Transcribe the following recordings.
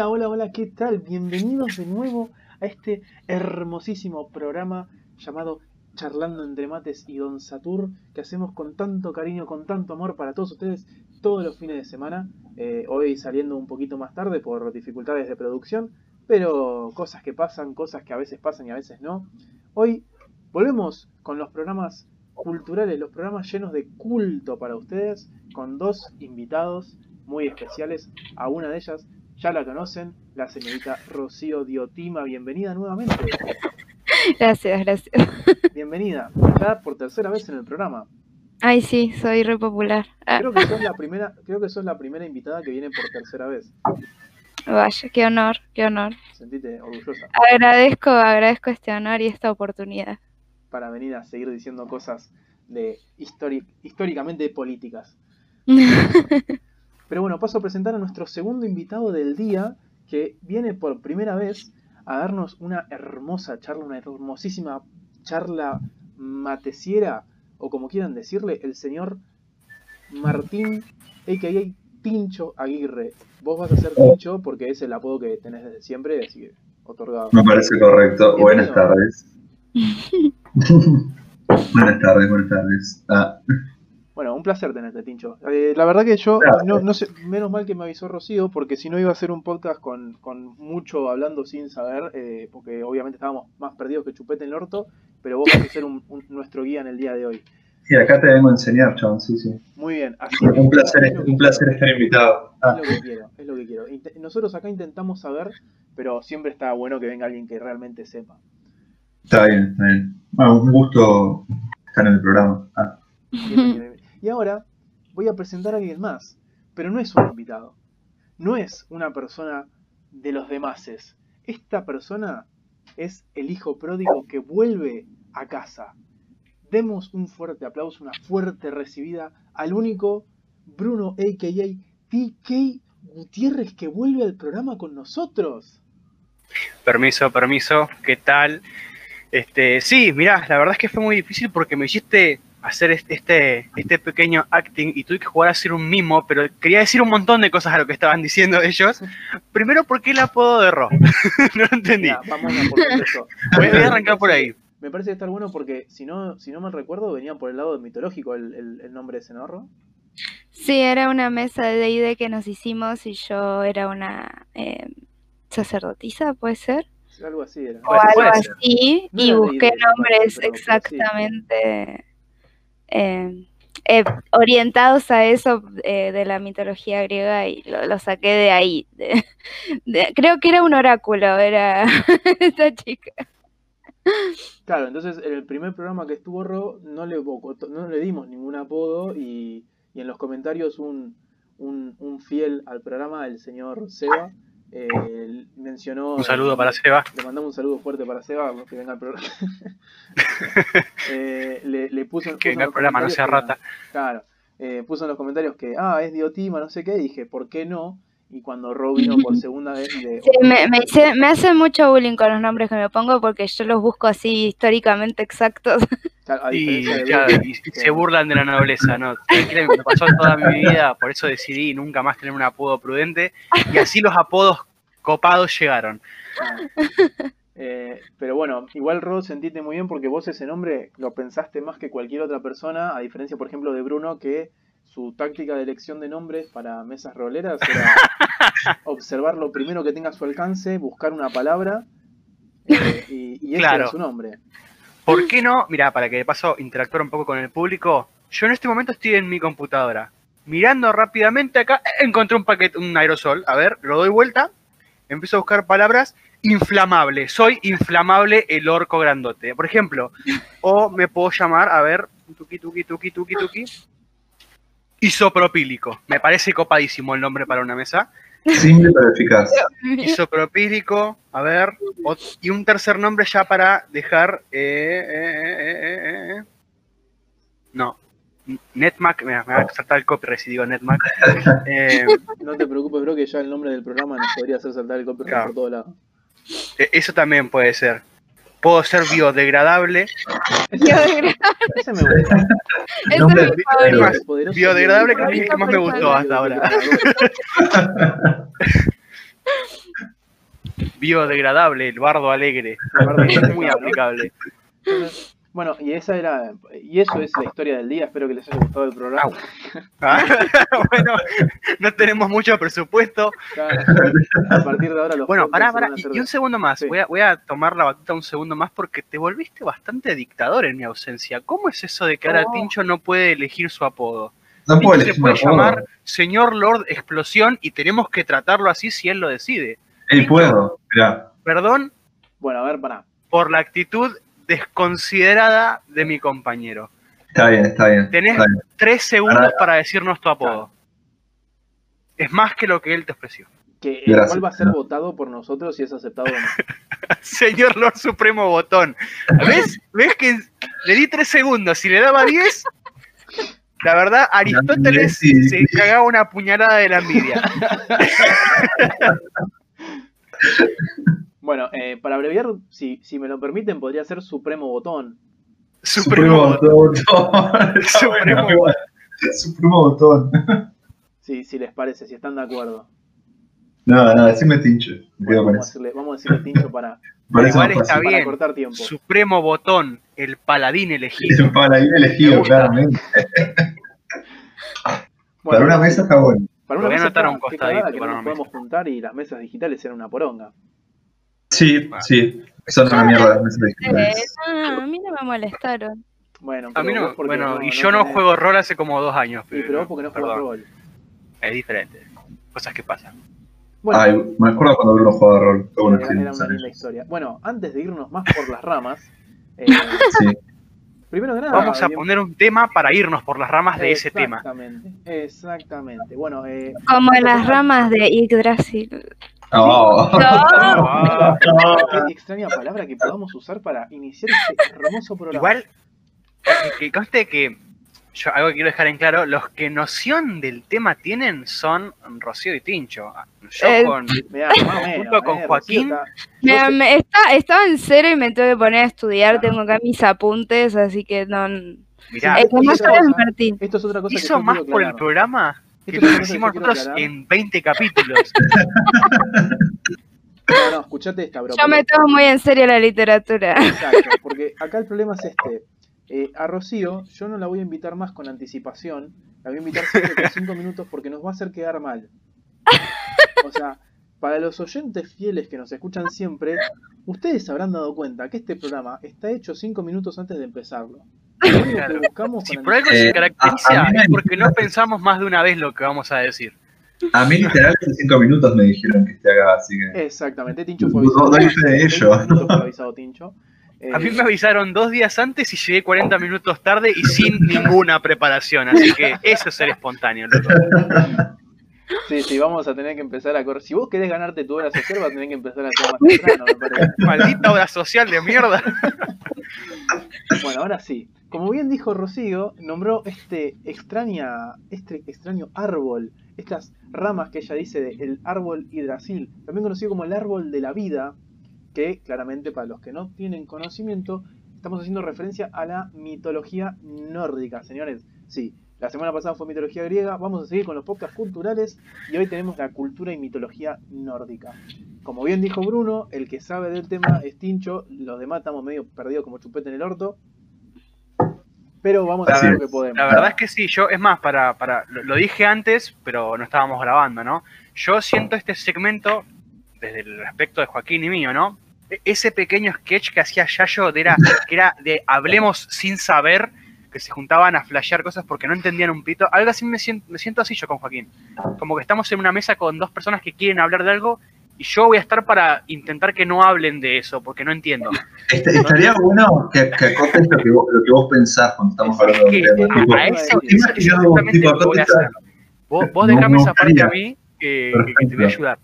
Hola, hola, hola, ¿qué tal? Bienvenidos de nuevo a este hermosísimo programa llamado Charlando entre Mates y Don Satur, que hacemos con tanto cariño, con tanto amor para todos ustedes todos los fines de semana. Eh, hoy saliendo un poquito más tarde por dificultades de producción, pero cosas que pasan, cosas que a veces pasan y a veces no. Hoy volvemos con los programas culturales, los programas llenos de culto para ustedes, con dos invitados muy especiales. A una de ellas ya la conocen, la señorita Rocío Diotima. Bienvenida nuevamente. Gracias, gracias. Bienvenida, ya por tercera vez en el programa. Ay, sí, soy re popular. Ah, Creo que sos la primera, creo que sos la primera invitada que viene por tercera vez. vaya, qué honor, qué honor. Sentite orgullosa Agradezco, agradezco este honor y esta oportunidad. para venir a seguir diciendo cosas de históricamente políticas. Pero bueno, paso a presentar a nuestro segundo invitado del día, que viene por primera vez a darnos una hermosa charla, una hermosísima charla mateciera, o como quieran decirle, el señor Martín, a.k.a. Tincho Aguirre. Vos vas a ser Tincho porque es el apodo que tenés desde siempre, así que otorgado. Me parece correcto. Buenas tardes. buenas tardes, buenas tardes. Ah, Bueno, un placer tenerte, Tincho. Eh, la verdad que yo, no, no sé, menos mal que me avisó Rocío, porque si no iba a ser un podcast con, con mucho hablando sin saber, eh, porque obviamente estábamos más perdidos que chupete en el orto, pero vos vas a ser un- un- nuestro guía en el día de hoy. sí, acá te vengo a enseñar, chabón, sí, sí. Muy bien, así Un placer, es un placer estar invitado. Ah, Es lo que quiero, es lo que quiero. Nosotros acá intentamos saber, pero siempre está bueno que venga alguien que realmente sepa. está bien, está bien. Bueno, un gusto estar en el programa. Ah, Bien, bien, bien. Y ahora voy a presentar a alguien más, pero no es un invitado, no es una persona de los demases. Esta persona es el hijo pródigo que vuelve a casa. Demos un fuerte aplauso, una fuerte recibida al único Bruno a.k.a. TK Gutiérrez que vuelve al programa con nosotros. Permiso, permiso, ¿qué tal? Este, sí, mirá, la verdad es que fue muy difícil porque me hiciste hacer este, este, este pequeño acting y tuve que jugar a ser un mimo, pero quería decir un montón de cosas a lo que estaban diciendo ellos. Primero, ¿por qué el apodo de Ro? no lo entendí. Ya, vamos a por eso. Voy, voy a arrancar por ahí. Me parece que está bueno porque si no, si no mal recuerdo, venía por el lado mitológico el, el, el nombre de ese ¿no? Sí, era una mesa de D&D que nos hicimos y yo era una eh, sacerdotisa, ¿puede ser? Algo así era. O algo así, No y busqué nombres exactamente eh, orientados a eso eh, de la mitología griega y lo, saqué de ahí. creo que era un oráculo, era esta chica. Claro, entonces en el primer programa que estuvo Ro no le, no le dimos ningún apodo y, y en los comentarios un, un, un fiel al programa, el señor Seba, eh, mencionó... Un saludo para Seba. Le mandamos un saludo fuerte para Seba, que venga al programa. Eh, le, le puso, Que venga al los programa, no comentarios sea que- rata. Claro, eh, puso en los comentarios que, ah, es Diotima, no sé qué, dije, ¿por qué no? Y cuando Ro vino por segunda vez, Sí, me, me, hice- me hacen mucho bullying con los nombres que me pongo porque yo los busco así históricamente exactos. A Y, de se burlan de la nobleza, ¿no? Tranquila, Me pasó toda mi vida, por eso decidí nunca más tener un apodo prudente. Y así los apodos copados llegaron. Eh, pero bueno, igual Rod sentiste muy bien porque vos ese nombre lo pensaste más que cualquier otra persona, a diferencia, por ejemplo, de Bruno, que su táctica de elección de nombres para mesas roleras era observar lo primero que tenga a su alcance, buscar una palabra eh, y, y ese Claro. era su nombre. ¿Por qué no? Mira, para que de paso interactuar un poco con el público, yo en este momento estoy en mi computadora. Mirando rápidamente acá, encontré un paquete, un aerosol. A ver, lo doy vuelta, empiezo a buscar palabras. Inflamable, soy inflamable el orco grandote. Por ejemplo, o me puedo llamar, a ver, tuki tuki tuki tuki tuki. Isopropílico. Me parece copadísimo el nombre para una mesa. Simple pero eficaz. Isopropílico, a ver, y un tercer nombre ya para dejar. eh, eh, eh, eh, eh, eh. No, Netmac, me, va a saltar el copyright si digo Netmac. Eh, No te preocupes, bro, que ya el nombre del programa nos podría hacer saltar el copyright Claro. por todos lados. eh, eso también puede ser. Puedo ser biodegradable. Biodegradable. Ese me gusta. Ese es mi favorito. Biodegradable creo que es el que más me gustó hasta ahora. biodegradable, el bardo alegre. El bardo Es muy aplicable. Bueno, y esa era, y eso es la historia del día. Espero que les haya gustado el programa. Ah, bueno, no tenemos mucho presupuesto. A partir de ahora los Bueno, pará, pará. Y, un segundo más. Sí. Voy, a, voy a tomar la batuta un segundo más porque te volviste bastante dictador en mi ausencia. ¿Cómo es eso de que ahora No. Tincho no puede elegir su apodo? No Tincho puedo se puede apodo. llamar Señor Lord Explosión y tenemos que tratarlo así si él lo decide. Ey, puedo. Mirá. Perdón Bueno, a ver, pará. por la actitud desconsiderada de mi compañero. Está bien, está bien. Tenés está bien. tres segundos para decirnos tu apodo. Es más que lo que él te ofreció. Que el Gracias. cual va a ser votado por nosotros si es aceptado o no. Señor Lord Supremo Botón. ¿Ves? ¿Ves que le di tres segundos? Si le daba diez, la verdad, Aristóteles Sí. se cagaba una puñalada de la envidia. Bueno, eh, para abreviar, si, si me lo permiten, podría ser Supremo Botón. Supremo Botón. botón. Supremo igual. Supremo botón. Si, si les parece, si están de acuerdo. No, no, decime tincho. Bueno, vamos, a decirle, vamos a decirle Tincho para, Parece Igual más está fácil. para bien. cortar tiempo. Supremo Botón, el paladín Es elegido. un paladín elegido, claramente. Bueno, Para una mesa está bueno. para Lo voy a mesa anotar un costadito cagada que para no nos una podemos juntar y las mesas digitales eran una poronga. Sí, sí. Son una mierda no, a mí no me molestaron. Bueno, A mí pero no, bueno, y yo no tenés- juego rol hace como dos años. Y pero vos porque no perdón, rol. Es diferente. Cosas que pasan. Bueno, Ay, me acuerdo cuando Bruno jugaba rol. Era, que era una linda historia. Bueno, antes de irnos más por las ramas, eh, Sí. primero que nada, Vamos a bien- poner un tema para irnos por las ramas de ese tema. Exactamente, exactamente. Bueno, eh, Como las ramas de Yggdrasil. Oh. Ah, qué extraña palabra que podamos usar para iniciar este hermoso programa. Igual, que, que conste que yo algo que quiero dejar en claro, los que noción del tema tienen son Rocío y Tincho. Yo Eh, con Mirá, junto con eh, Joaquín, está- Me- Yo me- está- estaba en cero y me tuve que poner a estudiar. Tengo acá mis apuntes, así que no. mirá, que. Esto es otra cosa que hizo yo más por el programa que lo hicimos nosotros en 20 capítulos. No, no, escuchate esta, bro. Yo me tomo muy en serio la literatura. Exacto, porque acá el problema es este. Eh, a Rocío, yo no la voy a invitar más con anticipación. La voy a invitar siempre con 5 minutos porque nos va a hacer quedar mal. O sea, para los oyentes fieles que nos escuchan siempre, ustedes habrán dado cuenta que este programa está hecho 5 minutos antes de empezarlo. Claro. Si por algo Eh, se caracteriza a- a mí me es porque no pensamos más de una vez lo que vamos a decir. A mí literal hace cinco minutos me dijeron que esté acá, así que... Exactamente, Tincho fue No, avisado. doy fe de 20 ello. fue avisado Tincho. Eh, A mí me avisaron dos días antes y llegué 40 minutos tarde y sin ninguna preparación, así que eso es ser espontáneo, loco. Sí, sí, vamos a tener que empezar a correr. Si vos querés ganarte tu hora social, vas a tener que empezar a hacer más temprano, me parece. Maldita obra social de mierda. Bueno, ahora sí. Como bien dijo Rocío, nombró este este extraño árbol, estas ramas que ella dice de el árbol hidrasil, también conocido como el árbol de la vida, que claramente para los que no tienen conocimiento, estamos haciendo referencia a la mitología nórdica, señores. Sí, la semana pasada fue mitología griega, vamos a seguir con los podcasts culturales y hoy tenemos la cultura y mitología nórdica. Como bien dijo Bruno, el que sabe del tema es Tincho, los demás estamos medio perdidos como chupete en el orto. Pero vamos a hacer lo que podemos. La verdad es que sí, yo, es más, para, para, lo, lo dije antes, pero no estábamos grabando, ¿no? Yo siento este segmento, desde el aspecto de Joaquín y mío, ¿no? E- Ese pequeño sketch que hacía Yayo, de era, que era de hablemos sin saber, que se juntaban a flashear cosas porque no entendían un pito. Algo así me siento, me siento así yo con Joaquín. Como que estamos en una mesa con dos personas que quieren hablar de algo y yo voy a estar para intentar que no hablen de eso, porque no entiendo. Est- estaría bueno que, que acotes lo que, vos, lo que vos pensás cuando estamos Es hablando de un tema. a- Tipo, a eso, tipo, eso es imagino, exactamente tipo, lo que voy a hacer. Vos, vos No, dejame no esa parte a mí, que, te voy a ayudar.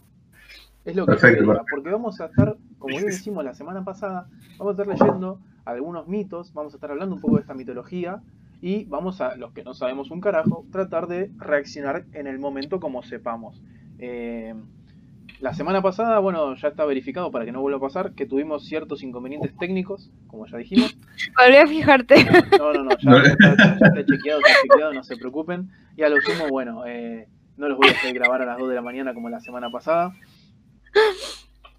Es lo que Perfecto, quería, perfecto. porque vamos a estar, como bien hicimos la semana pasada, vamos a estar leyendo algunos mitos, vamos a estar hablando un poco de esta mitología y vamos a, los que no sabemos un carajo, tratar de reaccionar en el momento como sepamos. Eh, la semana pasada, bueno, ya está verificado para que no vuelva a pasar, que tuvimos ciertos inconvenientes técnicos, como ya dijimos. Volví a fijarte. No, no, no, ya, ya está, ya está chequeado, está chequeado, no se preocupen. Y a lo sumo, bueno, eh, no los voy a hacer grabar a las 2 de la mañana como la semana pasada.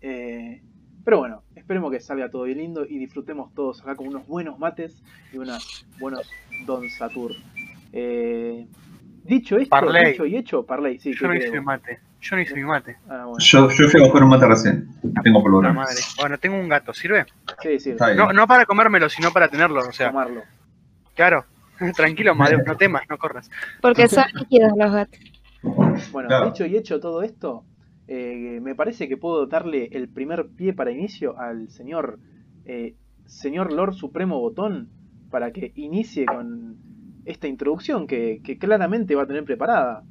Eh, pero bueno, esperemos que salga todo bien lindo y disfrutemos todos acá con unos buenos mates y unos buenos Don Satur. Eh, dicho esto, Parley. dicho y hecho, Parley, sí, Yo ¿qué no hice mi mate. Yo no hice mi mate. Ah, bueno. Yo, yo fui a buscar un mate recién. Tengo por La lo madre. Bueno, tengo un gato, ¿sirve? Sí, bien. No, no para comérmelo, sino para tenerlo. O sea, tomarlo. claro. Tranquilo, Madeo, no temas, no corras. Porque son líquidos los gatos. Bueno, Claro. dicho y hecho todo esto, eh, me parece que puedo darle el primer pie para inicio al señor, eh, señor Lord Supremo Botón para que inicie con esta introducción que, que claramente va a tener preparada.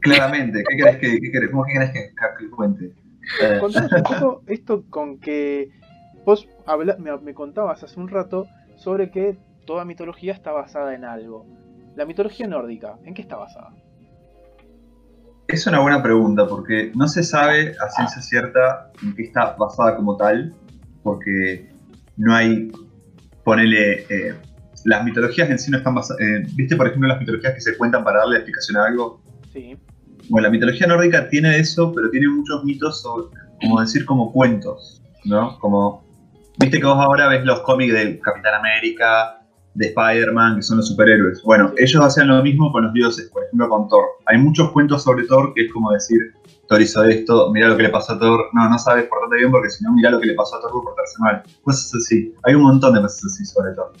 Claramente, ¿qué querés que, qué querés, ¿cómo que querés que, que cuente? Eh, Contanos un poco esto con que vos habla- me, me contabas hace un rato sobre que toda mitología está basada en algo. La mitología nórdica, ¿en qué está basada? Es una buena pregunta porque no se sabe a ciencia cierta en qué está basada como tal, porque no hay, ponele, eh, las mitologías en sí no están basadas, viste por ejemplo las mitologías que se cuentan para darle explicación a algo, Sí, bueno, la mitología nórdica tiene eso, pero tiene muchos mitos, sobre- como decir, como cuentos, ¿no? Como, viste que vos ahora ves los cómics de Capitán América, de Spider-Man, que son los superhéroes. Bueno, ellos hacen lo mismo con los dioses, por ejemplo con Thor. Hay muchos cuentos sobre Thor que es como decir, Thor hizo esto, mira lo que le pasó a Thor, no, no sabes portarte bien porque si no, mira lo que le pasó a Thor por portarse mal. Cosas así. Hay un montón de cosas así sobre Thor.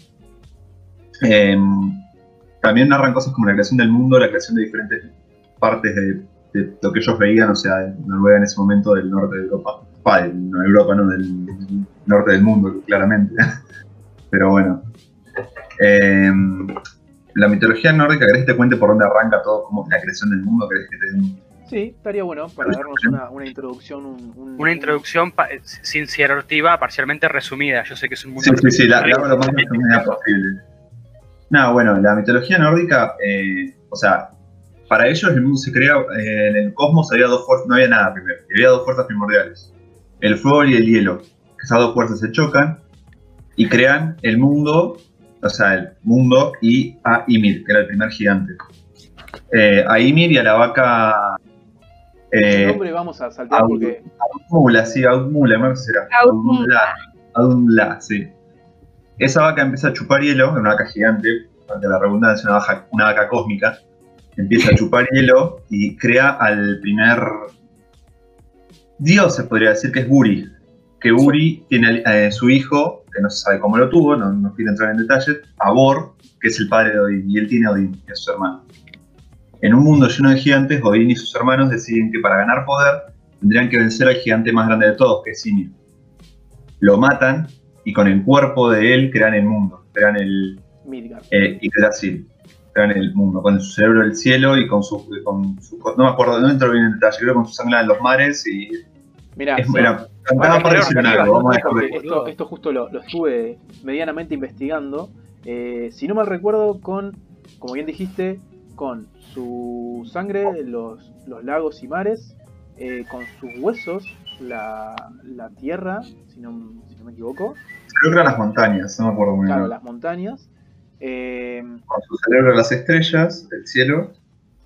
Em, también narran cosas como la creación del mundo, la creación de diferentes partes de, de lo que ellos veían, o sea, de Noruega en ese momento del norte de Europa. Pa, de no, Europa, no, del, del norte del mundo, claramente. Pero bueno. Em, la mitología nórdica, ¿querés que te cuente por dónde arranca todo, como la creación del mundo? ¿Querés que te dé un- sí, estaría bueno para darnos una, una introducción. Un, un- Una introducción pa- sin ser ortiva, parcialmente resumida. Yo sé que es un mundo. Sí, sí, sí, la, la hago lo más resumida posible. No, bueno, la mitología nórdica, eh, o sea, para ellos el mundo se crea, eh, en el cosmos había dos fuerzas, no había nada primero, había dos fuerzas primordiales, el fuego y el hielo. Esas dos fuerzas se chocan y crean el mundo, o sea, el mundo y a Ymir, que era el primer gigante. Eh, a Ymir y a la vaca... ¿Qué Eh, nombre vamos a saltar? Aud- Porque Audmula, sí, Audmula, ¿cómo será? Audmula. Audmula, sí. Esa vaca empieza a chupar hielo, una vaca gigante, ante la redundancia, una vaca, una vaca cósmica. Empieza a chupar hielo y crea al primer dios, se podría decir que es Buri. Que Buri tiene eh, su hijo, que no se sabe cómo lo tuvo, no, no quiero entrar en detalles, Abor, que es el padre de Odín, y él tiene a Odín, que es su hermano. En un mundo lleno de gigantes, Odín y sus hermanos deciden que para ganar poder tendrían que vencer al gigante más grande de todos, que es Ymir. Lo matan y con el cuerpo de él crean el mundo, crean el Midgard. eh, Yggdrasil, crean el mundo, con su cerebro del cielo y con su, con su no me acuerdo, no entro bien en detalle, creo con su sangre en los mares y Mirá, es, sí, era, Bueno, cantaba para decir arriba, algo, vamos a porque dejarlo. esto, esto justo lo, lo estuve medianamente investigando. Eh, si no mal recuerdo, con, como bien dijiste, con su sangre, los, los lagos y mares, eh, con sus huesos, la, la tierra, si no, si no me equivoco, Creo que eran las montañas, no me acuerdo muy claro, bien. las montañas, eh, Con su cerebro las estrellas, el cielo,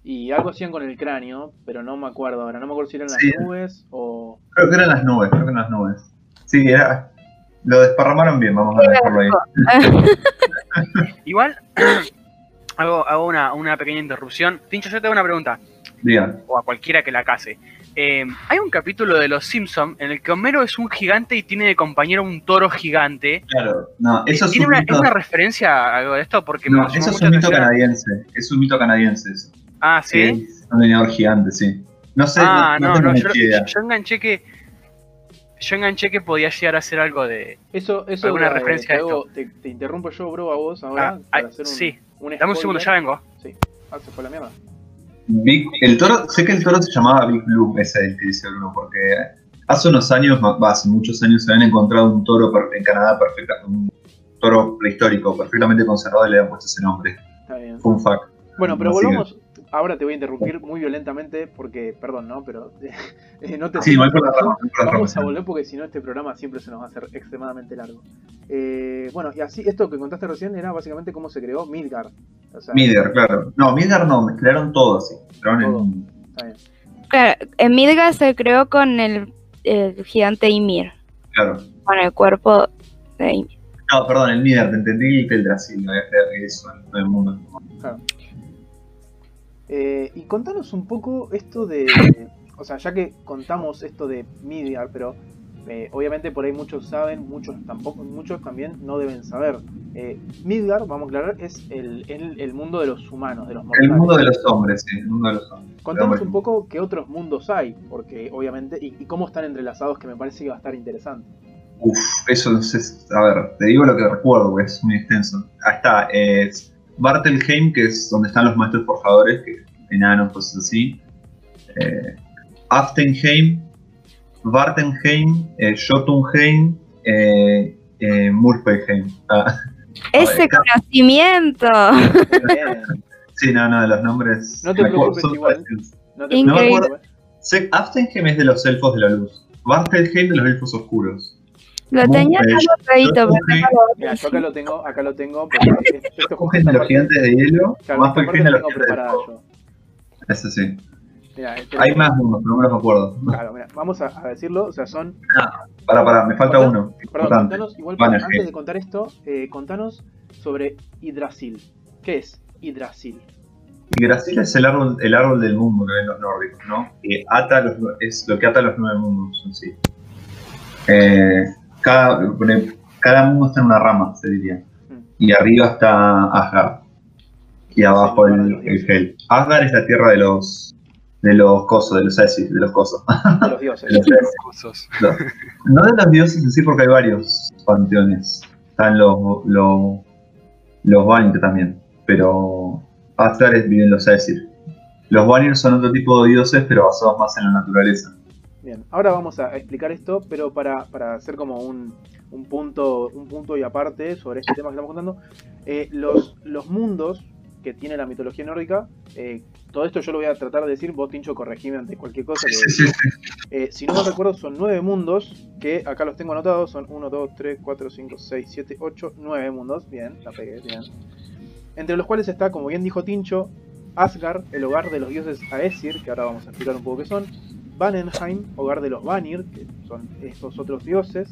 y algo hacían con el cráneo, pero no me acuerdo ahora, no me acuerdo si eran las Sí. nubes o... creo que eran las nubes, creo que eran las nubes. Sí, era, lo desparramaron bien, vamos a dejarlo ahí. Igual, hago, hago una, una pequeña interrupción. Tincho, yo te hago una pregunta, Digan. o a cualquiera que la case. Eh, hay un capítulo de Los Simpsons en el que Homero es un gigante y tiene de compañero un toro gigante. Claro, no, eso es ¿Tiene un una, mito, ¿Es una referencia a algo de esto? Porque no, eso es un mito atención. canadiense, es un mito canadiense eso. Ah, sí. es un leñador gigante, sí. No sé, Ah, no, no, tengo no, yo, yo enganché que. Yo enganché que podía llegar a ser algo de. Eso, eso ¿Alguna eh, referencia te, a esto? hago- te, te interrumpo yo, bro, a vos ahora Ah, para ay, hacer un, sí. un Dame un segundo, ya vengo. Sí. Ah, se fue la mierda. Big- el toro, sé que el toro se llamaba Big Blue, ese es el que dice Bruno, porque hace unos años, hace muchos años, se habían encontrado un toro en Canadá perfecta, un toro prehistórico perfectamente conservado y le habían puesto ese nombre. Está bien. Fun fact. Bueno, pero volvamos. Ahora te voy a interrumpir muy violentamente porque, perdón, ¿no? Pero eh, no te Sí, voy por la rama, voy por la Vamos a volver porque si no este programa siempre se nos va a hacer extremadamente largo. Eh, bueno, y así, esto que contaste recién era básicamente cómo se creó Midgard. O sea, Midgar, claro. No, Midgar no, mezclaron todo así. Todo. en- Está bien. Claro, en Midgard se creó con el el gigante Ymir, Claro. con el cuerpo de Ymir. No, perdón, el Mider, te entendí el Teldrassil, no voy a creer que eso en todo el mundo. Eh, y contanos un poco esto de. O sea, ya que contamos esto de Midgar, pero eh, obviamente por ahí muchos saben, muchos tampoco, muchos también no deben saber. Eh, Midgar, vamos a aclarar, es el, el- el mundo de los humanos, de los El mortales. mundo de los hombres, sí, el mundo de los hombres. Contanos un poco qué otros mundos hay, porque obviamente, y, y cómo están entrelazados, que me parece que va a estar interesante. Uf, eso no sé. A ver, te digo lo que recuerdo, es muy extenso. Ahí está, es Bartelheim, que es donde están los maestros forjadores, que enanos, cosas así. Eh, Aftenheim, Vartenheim, eh, Jotunheim, eh, eh. Ah, Ese está- conocimiento. Sí, no, no, los nombres. No te acuerdo, preocupes, son igual. No te Increíble. No me Aftenheim es de los elfos de la luz. Bartelheim de los elfos oscuros. Lo tenía lo Mira, yo acá lo tengo, acá lo tengo, porque esto es justo Cogen de los gigantes de hielo, Claro, más de la los tengo gigantes de yo. Ese sí. Mira, este- Hay más mundos, pero no me los acuerdo. Claro, mira, vamos a, a decirlo, o sea, son Para, para, me falta uno. Perdón, Importante. contanos, igual antes de contar esto, eh, contanos sobre Yggdrasil. ¿Qué es Yggdrasil? Yggdrasil es el árbol, el árbol del mundo que ven los nórdicos, ¿no? Que ata los, es lo que ata los nueve mundos en sí. Eh, cada, cada mundo está en una rama, se diría. Mm. Y arriba está Asgard. Y abajo el el. Hel. Asgard es la tierra de los de los cosos, de los Aesir, de los cosos. De los dioses. De los. No de los dioses en sí, porque hay varios panteones. Están los, los, los Vanir también, pero Asgard es- viven los Aesir. Los Vanir son otro tipo de dioses, pero basados más en la naturaleza. Bien, ahora vamos a explicar esto, pero para, para hacer como un, un punto un punto y aparte sobre este tema que estamos contando, eh, los, los mundos que tiene la mitología nórdica, eh, todo esto yo lo voy a tratar de decir, vos Tincho corregime ante cualquier cosa. que-. Eh, si no me recuerdo, son nueve mundos, que acá los tengo anotados, son 1, 2, 3, 4, 5, 6, 7, 8, 9 mundos, bien, la pegué, bien. Entre los cuales está, como bien dijo Tincho, Asgard, el hogar de los dioses Aesir, que ahora vamos a explicar un poco qué son, Vanenheim, hogar de los Vanir, que son estos otros dioses,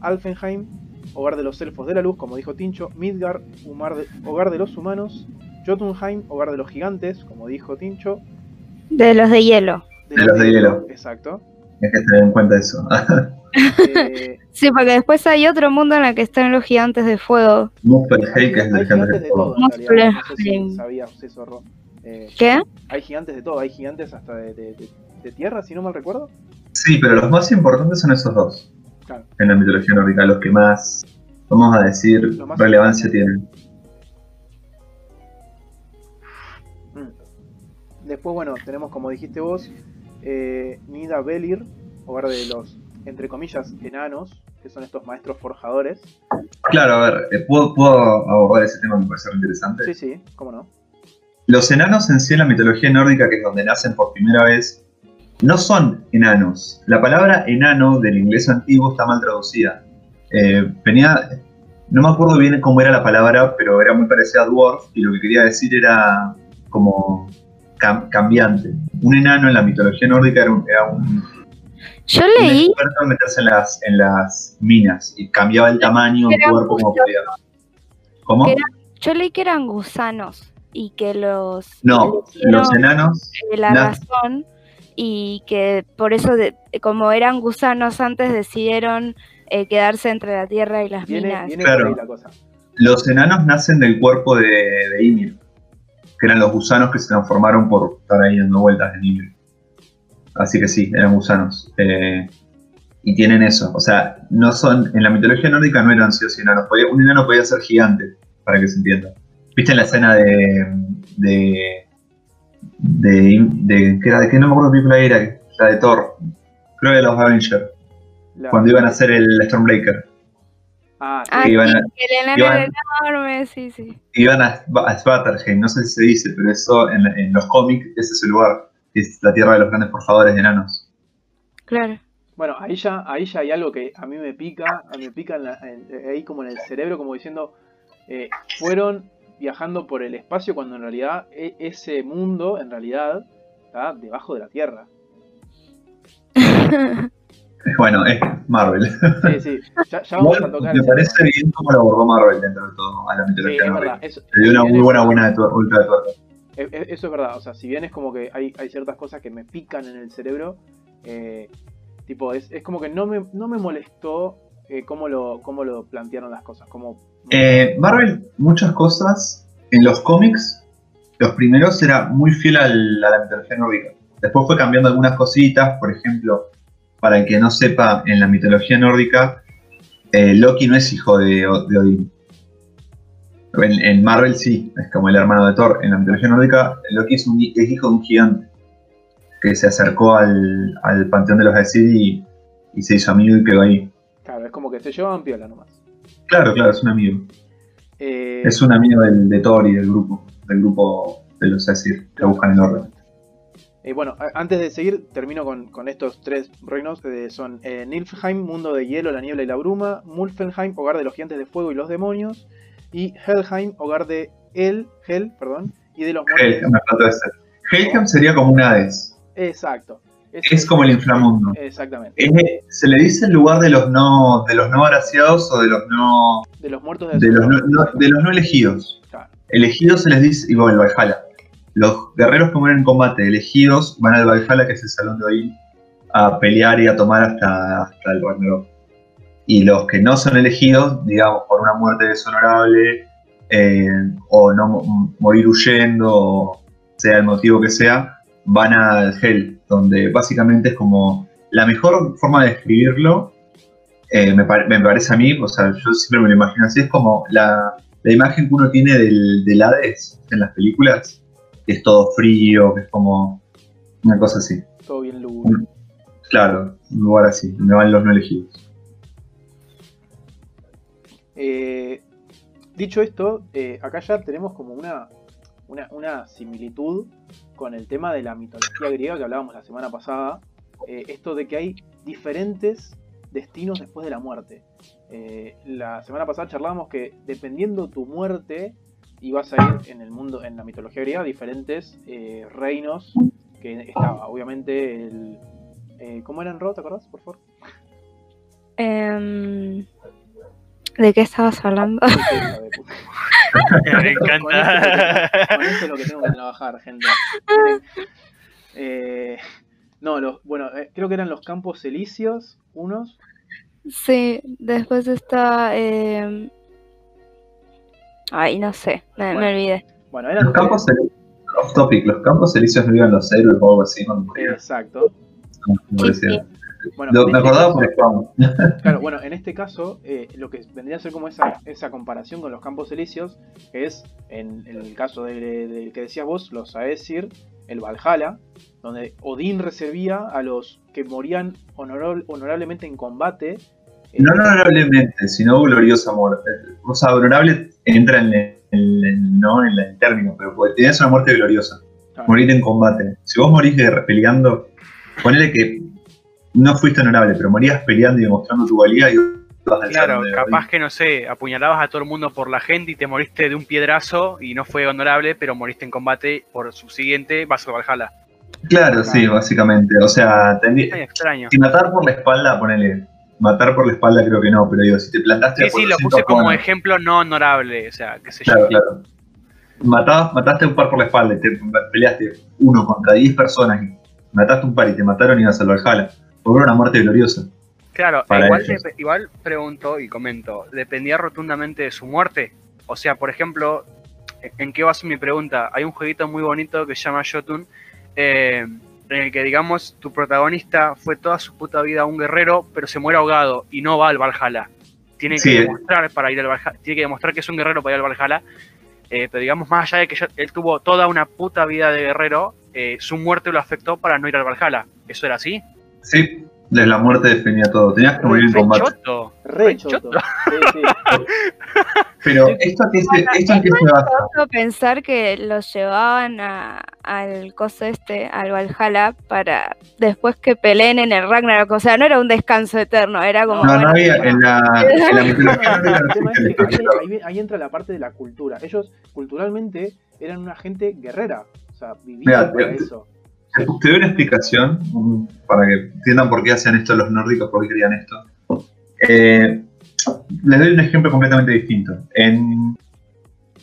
Alfenheim, hogar de los elfos de la luz, como dijo Tincho, de- hogar de los humanos, Jotunheim, hogar de los gigantes, como dijo Tincho, De los de hielo. De los de hielo. Exacto. Hay que tener en cuenta eso. Eh, Sí, porque después hay otro mundo en el que están los gigantes de fuego. Muspelheim, que es gigantes gente de todo, realidad. No sé si sabías eso, Ro. Eh, ¿Qué? hay gigantes de todo, hay gigantes hasta de, de- de- de tierra, si no mal recuerdo. Sí, pero los más importantes son esos dos. Claro. En la mitología nórdica, los que más, vamos a decir, relevancia tienen. Mm. Después, bueno, tenemos, como dijiste vos, eh, Nida Belir, hogar de los, entre comillas, enanos, que son estos maestros forjadores. Claro, a ver, eh, ¿puedo, puedo abordar ese tema, me parece interesante. Sí, sí, cómo no. Los enanos en sí en la mitología nórdica, que es donde nacen por primera vez, no son enanos. La palabra enano del inglés antiguo está mal traducida. Eh, venía, no me acuerdo bien cómo era la palabra, pero era muy parecida a dwarf y lo que quería decir era como cam- cambiante. Un enano en la mitología nórdica era un, era un, Yo un leí, experto en meterse en las, en las minas y cambiaba el tamaño del cuerpo como podía. ¿Cómo? Era- yo leí que eran gusanos y que los No, los enanos eh, la razón y que por eso de- como eran gusanos antes decidieron eh, quedarse entre la tierra y las Viene, minas. viene Claro. la cosa. Los enanos nacen del cuerpo de, de Ymir, que eran los gusanos que se transformaron por estar ahí dando vueltas en Ymir. Así que sí, eran gusanos. Eh, y tienen eso. O sea, no son. En la mitología nórdica no eran sí o sí enanos. Podía- un enano podía ser gigante, para que se entienda. ¿Viste la escena de. de. De. de, que era, de que no me acuerdo qué película era, la de Thor. Creo que de los Avengers, La- cuando iban a hacer el Stormbreaker. Ah, sí. Ah, sí, iban a- el enano iban- enorme, sí, sí. iban a, a Svartalheim, no sé si se dice, pero eso en, en los cómics ese es el lugar, que es la tierra de los grandes forjadores de enanos. Claro. Bueno, ahí ya, ahí ya hay algo que a mí me pica, a mí me pica en la- en- ahí como en el cerebro, como diciendo, eh, fueron viajando por el espacio cuando en realidad e- ese mundo, en realidad, está debajo de la Tierra. Bueno, es Marvel. Sí, sí. Ya, ya vamos Igual a tocar me parece tema. bien cómo lo abordó Marvel dentro de todo a la Sí, mitología nórdica. verdad. Eso, Le dio una muy buena buena de vuelta de tuerca. Eso es verdad. O sea, si bien es como que hay, hay ciertas cosas que me pican en el cerebro, eh, tipo, es, es como que no me, no me molestó eh, cómo, lo, cómo lo plantearon las cosas. Como, Eh, Marvel, muchas cosas en los cómics, los primeros era muy fiel a la mitología nórdica. Después fue cambiando algunas cositas, por ejemplo, para el que no sepa, en la mitología nórdica, eh, Loki no es hijo de, de Odín. En, Marvel sí, es como el hermano de Thor. En la mitología nórdica, Loki es, un es hijo de un gigante que se acercó al, al panteón de los Aesir y, y se hizo amigo y quedó ahí. Como que se llevaban piola nomás. Claro, claro, es un amigo. Eh, Es un amigo del, de Thor y del grupo, del grupo de los Aesir que buscan el orden. Eh, bueno, antes de seguir, termino con, con estos tres reinos. son eh, Nilfheim, mundo de hielo, la niebla y la bruma. Muspelheim, hogar de los gigantes de fuego y los demonios. Y Helheim, hogar de El, Hel, perdón, y de los muertos. Helheim. Helheim sería como un Hades, Exacto. Es como el inframundo. Exactamente. Es- se le dice el lugar de los no, de los no agraciados o de los no, De los muertos de los no, de los no elegidos. Claro. Elegidos se les dice, bueno, el Valhalla. Los guerreros que mueren en combate elegidos van al Valhalla, que es el salón de Odín, a pelear y a tomar hasta, hasta el Ragnarok. Y los que no son elegidos, digamos, por una muerte deshonorable, eh, o no mo- morir huyendo, o sea el motivo que sea, van al Hell, donde básicamente es como la mejor forma de describirlo, eh, me, pare- me parece a mí, o sea, yo siempre me lo imagino así, es como la, la imagen que uno tiene del, del Hades en las películas, que es todo frío, que es como una cosa así. Todo bien lúgubre. Claro, un lugar así, donde van los no elegidos. Eh, dicho esto, eh, acá ya tenemos como una, una, una similitud con el tema de la mitología griega que hablábamos la semana pasada. Eh, esto de que hay diferentes destinos después de la muerte. Eh, la semana pasada charlábamos que dependiendo tu muerte, ibas a ir en el mundo, en la mitología griega, diferentes eh, reinos que estaba. Obviamente el. eh, ¿Cómo eran Ro? ¿Te acordás, por favor? Em, ¿De qué estabas hablando? Me encanta. Con esto es lo que tengo que trabajar, gente. Eh, no, los, bueno, eh, creo que eran los campos elíseos, unos. Sí, después está... em, Ay, no sé, me, olvidé. Bueno, eran Los campos elíseos, off topic, los campos elíseos no iban los héroes o algo así cuando. Exacto. Bueno, Lo- en me este acordaba caso- por Spawn. Claro, bueno, en este caso, eh, lo que vendría a ser como esa, esa comparación con los campos elíseos, es, en, en el caso del que decías vos, los Aesir, el Valhalla, donde Odín recibía a los que morían honorable- honorablemente en combate. eh, No honorablemente, sino gloriosa muerte. O sea, honorable entra en el, en no en el término, pero tienes una muerte gloriosa. claro, Morir en combate. Si vos morís peleando, ponele que no fuiste honorable, pero morías peleando y demostrando tu valía y vas Claro, capaz que no sé, apuñalabas a todo el mundo por la gente y te moriste de un piedrazo y no fue honorable, pero moriste en combate por subsiguiente, vas a Valhalla. Claro, sí, básicamente. O sea, Ay, extraño. si matar por la espalda, ponele. Matar por la espalda creo que no, pero digo, si te plantaste Sí, a sí, lo 400 puse como ejemplo no honorable, o sea, qué sé yo. Claro, claro. Matabas- mataste a un par por la espalda y te peleaste uno contra 10 personas y mataste un par y te mataron y ibas al Valhalla. Por una muerte gloriosa. Claro, e igual, igual pregunto y comento, ¿dependía rotundamente de su muerte? O sea, por ejemplo, ¿en qué basa mi pregunta? Hay un jueguito muy bonito que se llama Jotun, eh, en el que, digamos, tu protagonista fue toda su puta vida un guerrero, pero se muere ahogado y no va al Valhalla. Tiene que Sí, eh. demostrar para ir al Valhalla, tiene que demostrar que es un guerrero para ir al Valhalla. eh, pero digamos, más allá de que yo- él tuvo toda una puta vida de guerrero, eh, su muerte lo afectó para no ir al Valhalla. ¿Eso era así? Sí, de la muerte definía todo. Tenías que morir en combate. choto. Re choto. choto. Sí, sí. Pero esto a qué se, esto qué se basa. Pensar que los llevaban a- al coso este, al Valhalla, para después que peleen en el Ragnarok. O sea, no era un descanso eterno, era como. No, no había en la, en mitología que ahí, entra la parte de la cultura. Ellos culturalmente eran una gente guerrera. O sea, vivían Mira, para te- eso. Te, te doy una explicación para que entiendan por qué hacían esto los nórdicos, por qué querían esto. Eh, les doy un ejemplo completamente distinto. En,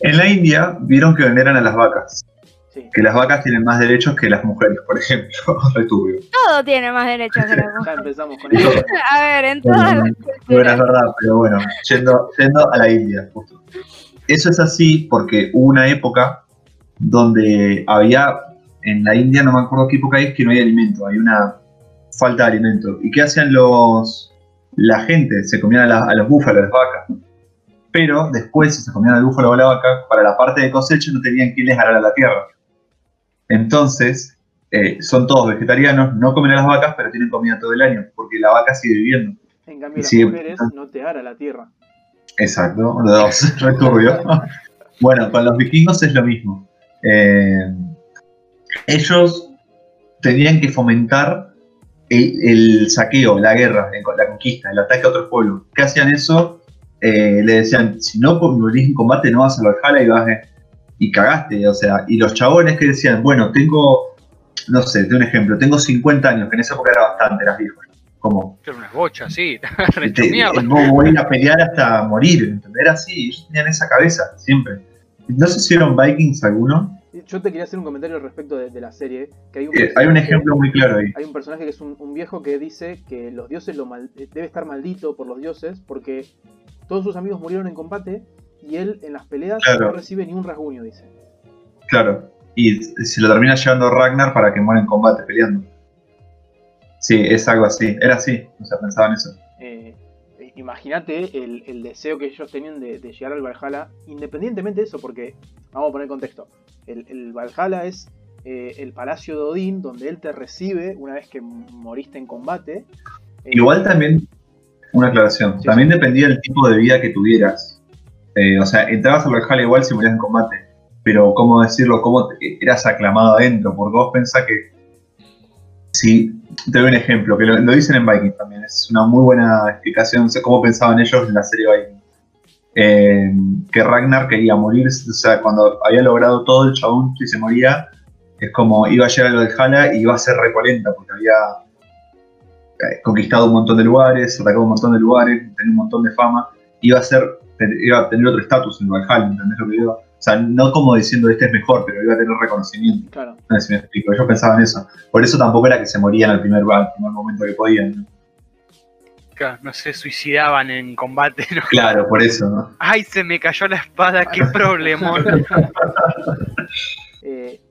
en la India vieron que veneran a las vacas. Sí. Que las vacas tienen más derechos que las mujeres, por ejemplo. Returbio. Todo tiene más derechos que la Ya mujer. empezamos con eso. A ver, en todas las Bueno, es verdad, pero bueno, yendo, yendo a la India, justo. Eso es así porque hubo una época donde había, en la India, no me acuerdo qué época es, que no hay alimento, hay una falta de alimento. ¿Y qué hacían los, la gente? Se comían a, la- a los búfalos, a las vacas. Pero después, si se comían al búfalo o a la vaca, para la parte de cosecha no tenían quien les arar a la tierra. Entonces, eh, son todos vegetarianos, no comen a las vacas, pero tienen comida todo el año, porque la vaca sigue viviendo. En cambio, las Sí. mujeres no te ara la tierra. Exacto, los dos, re turbio. bueno, con los vikingos es lo mismo. Eh, ellos tenían que fomentar el, el saqueo, la guerra, la conquista, el ataque a otros pueblos. ¿Qué hacían eso? Eh, le decían, si no morís en combate no vas a Valhalla y vas... eh, y cagaste, o sea, y los chabones que decían, bueno, tengo, no sé, te doy un ejemplo, tengo 50 años, que en esa época era bastante, eras viejo. Como, Era unas bochas, sí. no voy a ir a pelear hasta morir, ¿entender? Así, ellos tenían esa cabeza, siempre. No sé si eran Vikings alguno. Yo te quería hacer un comentario respecto de, de la serie. Que hay, un hay un ejemplo muy claro ahí. Hay un personaje que es un, un viejo que dice que los dioses lo mal- eh, debe estar maldito por los dioses porque todos sus amigos murieron en combate y él en las peleas Claro. no recibe ni un rasguño, dice. Claro. Y se lo termina llevando Ragnar para que muera en combate peleando. Sí, es algo así. Era así. O sea, pensaba en eso. Eh, Imagínate el, el deseo que ellos tenían de, de llegar al Valhalla, independientemente de eso, porque, vamos a poner contexto, el, el Valhalla es eh, el palacio de Odín, donde él te recibe una vez que moriste en combate. Eh, Igual también, una aclaración, Sí, también dependía del tipo de vida que tuvieras. Eh, o sea, entrabas al Valhalla igual si morías en combate. Pero, ¿cómo decirlo? ¿Cómo te- eras aclamado adentro? Porque vos pensás que. Si. Te doy un ejemplo, que lo, lo dicen en Vikings también. Es una muy buena explicación de cómo pensaban ellos en la serie Vikings. Eh, que Ragnar quería morir, o sea, cuando había logrado todo el chabón, si se moría, es como iba a llegar al Valhalla y iba a ser repolenta, porque había eh, conquistado un montón de lugares, atacado un montón de lugares, tenía un montón de fama, iba a ser, iba a tener otro estatus en Valhalla, ¿entendés lo que digo? O sea, no como diciendo este es mejor, pero iba a tener reconocimiento. Claro, No sé si me explico, ellos pensaban eso. Por eso tampoco era que se morían al primer, al primer momento que podían. ¿no? Claro, No se suicidaban en combate, ¿no? Claro, por eso, ¿no? Ay, se me cayó la espada, qué problemón. Eh,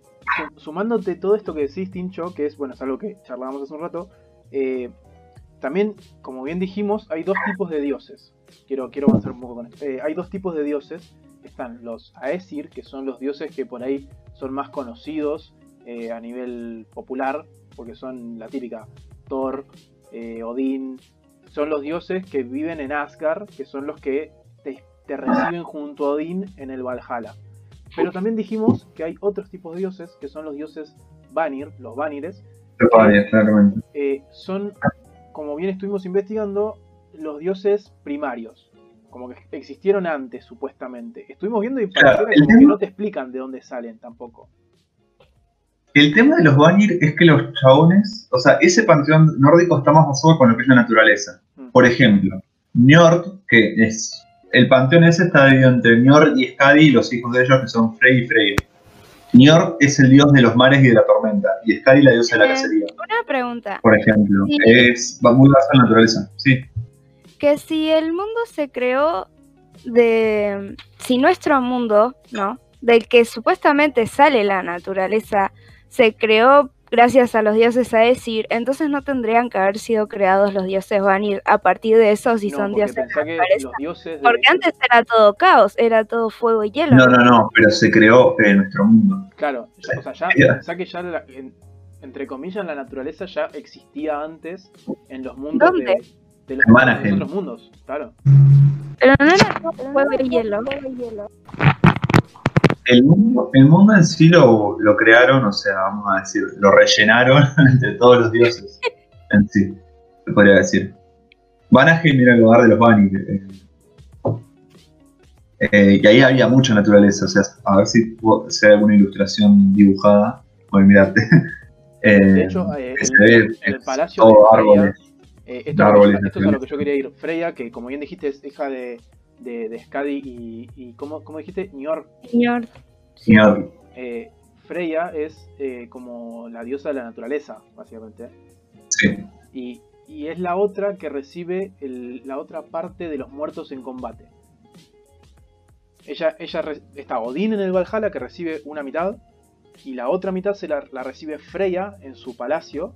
su- sumándote todo esto que decís, Tincho, que es, bueno, es algo que charlábamos hace un rato, eh, también, como bien dijimos, hay dos tipos de dioses. Quiero, quiero avanzar un poco con esto. Eh, hay dos tipos de dioses. Están los Aesir, que son los dioses que por ahí son más conocidos eh, a nivel popular, porque son la típica Thor, eh, Odín. Son los dioses que viven en Asgard, que son los que te, te reciben junto a Odín en el Valhalla. Pero también dijimos que hay otros tipos de dioses, que son los dioses Vanir, los Vanires, eh, son, como bien estuvimos investigando, los dioses primarios. Como que existieron antes, supuestamente. Estuvimos viendo y Claro, pareciera que no te explican de dónde salen tampoco. El tema de los Vanir es que los chabones, o sea, ese panteón nórdico está más basado con lo que es la naturaleza. Mm. Por ejemplo, Njord, que es. El panteón ese está dividido entre Njord y Skadi y los hijos de ellos que son Frey y Frey. Njord es el dios de los mares y de la tormenta, y Skadi la diosa de la Eh, cacería, Una pregunta. por ejemplo. Sí. Es va muy basado en la naturaleza, sí. Que si el mundo se creó de... Si nuestro mundo, ¿no? Del que supuestamente sale la naturaleza, se creó gracias a los dioses Aesir, entonces no tendrían que haber sido creados los dioses Vanir a partir de eso si No, son dioses que los de- Porque antes era todo caos, era todo fuego y hielo. No, no, no, pero se creó en nuestro mundo. Claro, ya- o sea, ya, Ya. pensá que ya, la- en- entre comillas, la naturaleza ya existía antes en los mundos ¿Dónde? de, de los, En Vanaheim. de los otros mundos. Claro. Pero no era fuego y hielo. El mundo, el mundo en sí lo, lo crearon, o sea, vamos a decir, lo rellenaron entre todos los dioses en sí, se podría decir. Vanaheim era el lugar de los Vanir. eh, eh, y ahí había mucha naturaleza, o sea, a ver si, si hay alguna ilustración dibujada, voy a mirarte. Eh, De hecho, eh, el- se ve, en el es palacio todo de Freya, árboles. Eh, esto, es a lo que yo quería ir. Freya, que como bien dijiste, es hija de, de, de Skadi y, y ¿cómo, cómo dijiste? Nior. Señor. Señor, Eh, Freya es eh, como la diosa de la naturaleza, básicamente. sí. Y, y es la otra que recibe el- la otra parte de los muertos en combate. Ella, ella re- está Odín en el Valhalla que recibe una mitad y la otra mitad se la, la recibe Freya en su palacio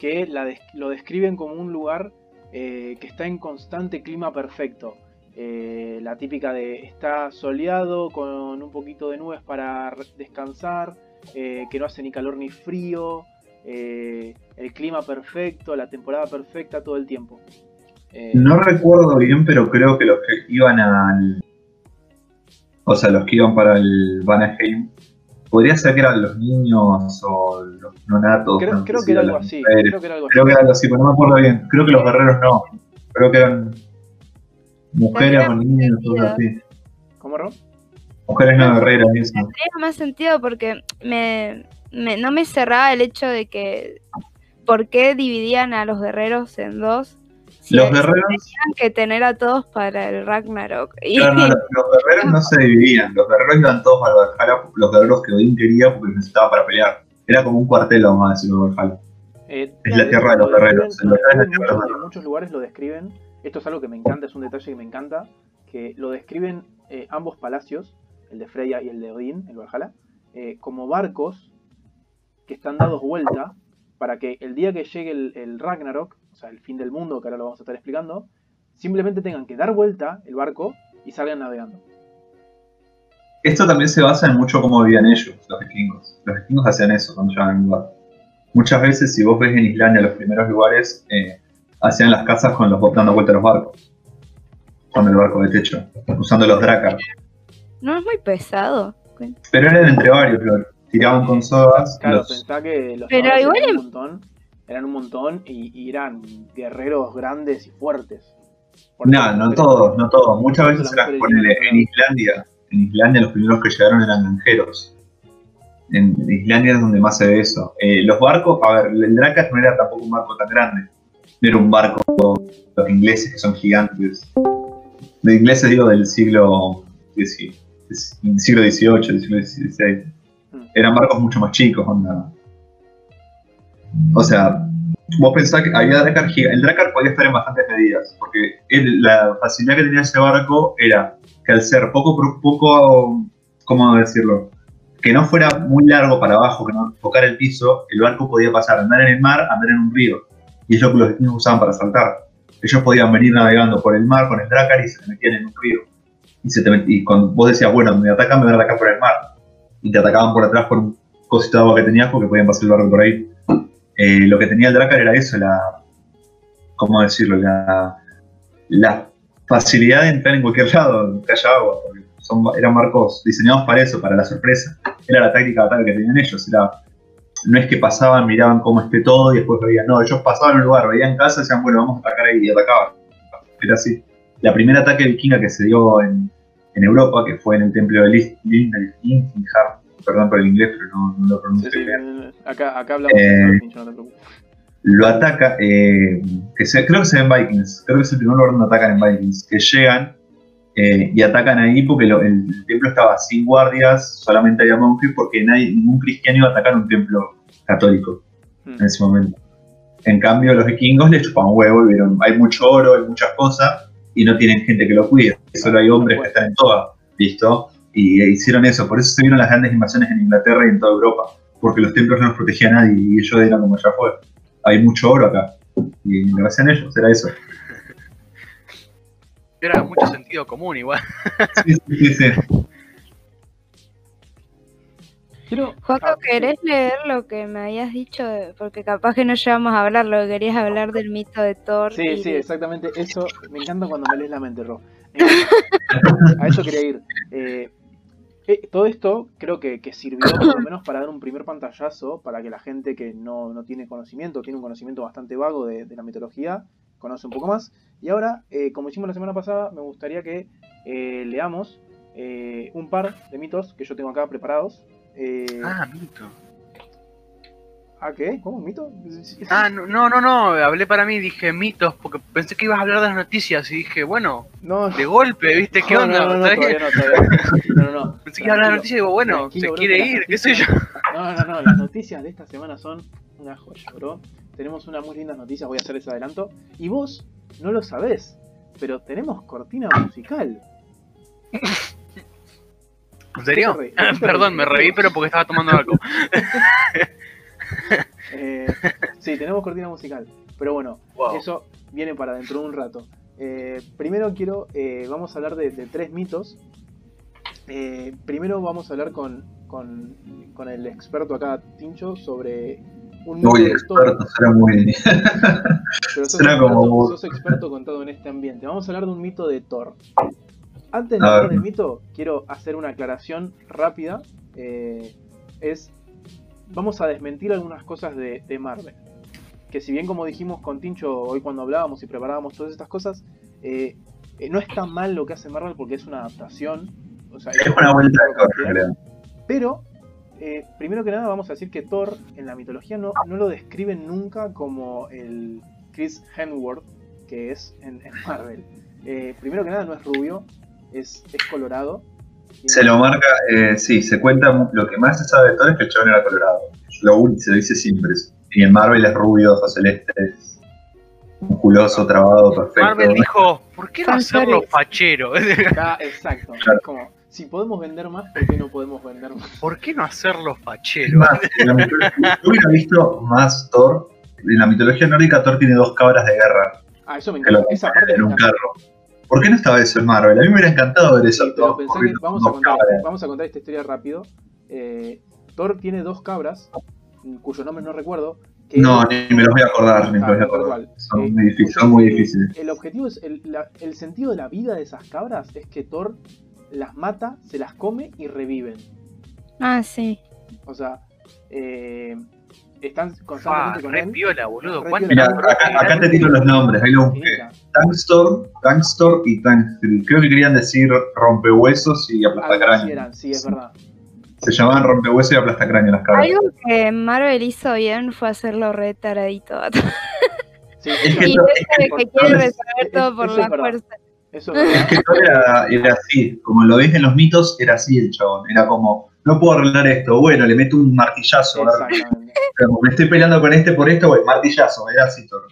que lo describen como un lugar eh, que está en constante clima perfecto. Eh, la típica de está soleado con un poquito de nubes para descansar, eh, que no hace ni calor ni frío, el clima perfecto, la temporada perfecta todo el tiempo. No recuerdo bien, pero creo que los que iban al. O sea, los que iban para el Vanaheim. Podría ser que eran los niños o los nonatos. creo, no creo que era algo así. Creo que era algo así. Creo que era algo así, pero no me acuerdo bien. Creo que los guerreros no. Creo que eran mujeres o niños, sentido. cosas así. ¿Cómo, Ron? Mujeres no guerreras eso. Tendría más sentido porque me, me- no me cerraba el hecho de que. ¿Por qué dividían a los guerreros en dos? Los guerreros, tenían que tener a todos para el Ragnarok. Y, claro, no, los, los guerreros no se dividían. Los guerreros iban todos al Valhalla, los guerreros que Odín quería porque necesitaba para pelear. Era como un cuartel, vamos a decirlo, Valhalla. Eh, Es la tierra de lo los guerreros. describen- El lo Valhalla es la describen tierra de los mucho- guerreros. en muchos lugares lo describen. Esto es algo que me encanta, es un detalle que me encanta. Que lo describen eh, ambos palacios, el de Freya y el de Odín, el Valhalla, eh, como barcos que están dados vuelta para que el día que llegue el, el Ragnarok, sea, el fin del mundo, que ahora lo vamos a estar explicando, simplemente tengan que dar vuelta el barco y salgan navegando. Esto también se basa en mucho cómo vivían ellos, los vikingos. Los vikingos hacían eso cuando llegaban a un lugar. Muchas veces, si vos ves en Islandia los primeros lugares, eh, hacían las casas con los dando vuelta a los barcos. Con el barco de techo, usando los drakar. no es muy pesado. Pero eran entre varios, lo tiraban con sogas. Claro, los- pensá que los Pero igual un montón, eran un montón y, y eran guerreros grandes y fuertes. No, no todos, no todos. Muchas veces eran, ponele, en Islandia, en Islandia los primeros que llegaron eran granjeros. En Islandia es donde más se ve eso. Eh, los barcos, a ver, el Drakkar no era tampoco un barco tan grande. No era un barco, los ingleses que son gigantes. De ingleses digo del siglo XVIII, siglo XVIII, del siglo XVI. Mm. Eran barcos mucho más chicos, onda. O sea, vos pensás que había giga- El Drakkar podía estar en bastantes medidas, porque la facilidad que tenía ese barco era que al ser poco, poco, ¿cómo decirlo? Que no fuera muy largo para abajo, que no tocara el piso, el barco podía pasar, andar en el mar, andar en un río. Y es lo que los vikingos usaban para saltar. Ellos podían venir navegando por el mar con el Drakkar y se metían en un río. Y, se te y cuando vos decías, bueno, me atacan, me van a atacar por el mar. Y te atacaban por atrás por un cosito de agua que tenías porque podían pasar el barco por ahí. Eh, lo que tenía el Drakkar era eso, la. ¿Cómo decirlo? La, facilidad de entrar en cualquier lado haya agua. Porque son, eran barcos diseñados para eso, para la sorpresa. Era la táctica de ataque que tenían ellos. No es que pasaban, miraban cómo esté todo y después veían. No, ellos pasaban a un lugar, veían casa y decían, bueno, vamos a atacar ahí. Y atacaban. Era así. La primera ataque vikinga que se dio en, Europa, que fue en el templo de Lis- Lin- Lindenham, perdón por el inglés, pero no, no lo pronuncio sí, bien acá, acá hablamos Eh, de Finch, no te preocupes. lo ataca, eh, que se- creo que se ve en Vikings, creo que es el primer lugar donde atacan en Vikings, que llegan eh, y atacan ahí porque lo- el, el templo estaba sin guardias, solamente había monjes porque nadie, ningún cristiano iba a atacar un templo católico Mm. en ese momento. En cambio, los vikingos les chupan huevo y vieron, hay mucho oro, hay muchas cosas y no tienen gente que lo cuide, solo hay hombres que están en toda, ¿listo? Y hicieron eso, por eso se vieron las grandes invasiones en Inglaterra y en toda Europa, porque los templos no los protegía a nadie y ellos eran como ya fue. Hay mucho oro acá. Y lo que hacían ellos era eso. Era mucho sentido común igual. Sí, sí, sí. Joaco, ah, ¿querés leer lo que me habías dicho? Porque capaz que no llegamos a hablar, lo que querías hablar del mito de Thor. Sí, y- sí, exactamente. Eso me encanta cuando me lees la mente, Ro. Eh, a eso quería ir. Eh, eh, todo esto creo que, que sirvió por lo menos para dar un primer pantallazo para que la gente que no, no tiene conocimiento, tiene un conocimiento bastante vago de, de la mitología, conoce un poco más. Y ahora, eh, como hicimos la semana pasada, me gustaría que eh, leamos eh, un par de mitos que yo tengo acá preparados. Eh, Ah, mito. ¿Ah, qué? ¿Cómo? ¿Mito? Ah, no, no, no, hablé para mí, dije mitos, porque pensé que ibas a hablar de las noticias y dije, bueno, No, de golpe, ¿viste? ¿Qué no, onda? No, no, no, ¿Sabés todavía no, todavía no. No, no, no. Pensé que iba a hablar de las noticias y digo, bueno, se quiere ir, qué sé yo. No, no, no, las noticias de esta semana son una joya, bro. Tenemos unas muy lindas noticias, voy a hacer ese adelanto. Y vos no lo sabés, pero tenemos cortina musical. ¿En serio? ¿Qué te reí? ¿Qué te Perdón, me reí, pero porque estaba tomando algo. Eh, sí, tenemos cortina musical. Pero bueno, Wow. eso viene para dentro de un rato. Eh, primero quiero, eh, vamos a hablar de, de tres mitos. Primero vamos a hablar con, con, con el experto acá, Tincho, sobre un mito Uy, experto, será muy. Pero sos, como experto, vos. sos experto con todo en este ambiente. Vamos a hablar de un mito de Thor. Antes de hablar del mito, quiero hacer una aclaración rápida. Eh, es. Vamos a desmentir algunas cosas de, de Marvel. Que si bien como dijimos con Tincho hoy cuando hablábamos y preparábamos todas estas cosas, eh, eh, no está mal lo que hace Marvel porque es una adaptación. O sea, Es una vuelta de pero, eh, primero que nada, vamos a decir que Thor en la mitología no, no lo describen nunca como el Chris Hemsworth que es en, en Marvel. Primero que nada, no es rubio, es, es colorado. Se lo marca, eh, sí, se cuenta, lo que más se sabe de todo es que el chabón era colorado. Lo un- se lo dice siempre. Y en Marvel es rubio, ojos celestes, musculoso, trabado, perfecto. Marvel dijo, ¿por qué no hacerlo fachero? Acá, exacto. Claro. Es como, si podemos vender más, ¿por qué no podemos vender más? ¿Por qué no hacerlo fachero? más, la yo hubiera visto más Thor. En la mitología nórdica, Thor tiene dos cabras de guerra Ah, eso me que lo encanta. Esa parte en un encanta. carro. ¿Por qué no estaba eso en Marvel? A mí me hubiera encantado ver eso. Pero pensá que vamos a, contar, cabras. vamos a contar esta historia rápido. Eh, Thor tiene dos cabras, cuyo nombre no recuerdo. Que No, ni me los voy a acordar, ni me los voy a acordar. Son Eh, muy difíciles. cuyo- Son muy eh, difíciles. El objetivo es. El, la- el sentido de la vida de esas cabras es que Thor las mata, se las come y reviven. Ah, sí. O sea, eh, están constantemente con re él. piola, boludo. Re ¿Cuánto piola. Mira, acá, acá te tiro los nombres, ahí lo busqué. Infinita. Tankstor, Tankstor y Tankstri. Creo que querían decir rompehuesos y Algo así aplastacráneo. eran, sí, es verdad. Se llamaban rompehuesos y aplastacráneo las cabras. Algo que Marvel hizo bien fue hacerlo re taradito a todo. Sí, Es que Y de que quiere es- resolver todo por la es verdad. fuerza. eso es verdad. que Thor era, era así, como lo ves en los mitos, era así el chabón. Era como, no puedo arreglar esto, bueno, le meto un martillazo. como, me estoy peleando con este por esto, bueno, martillazo, era así Thor.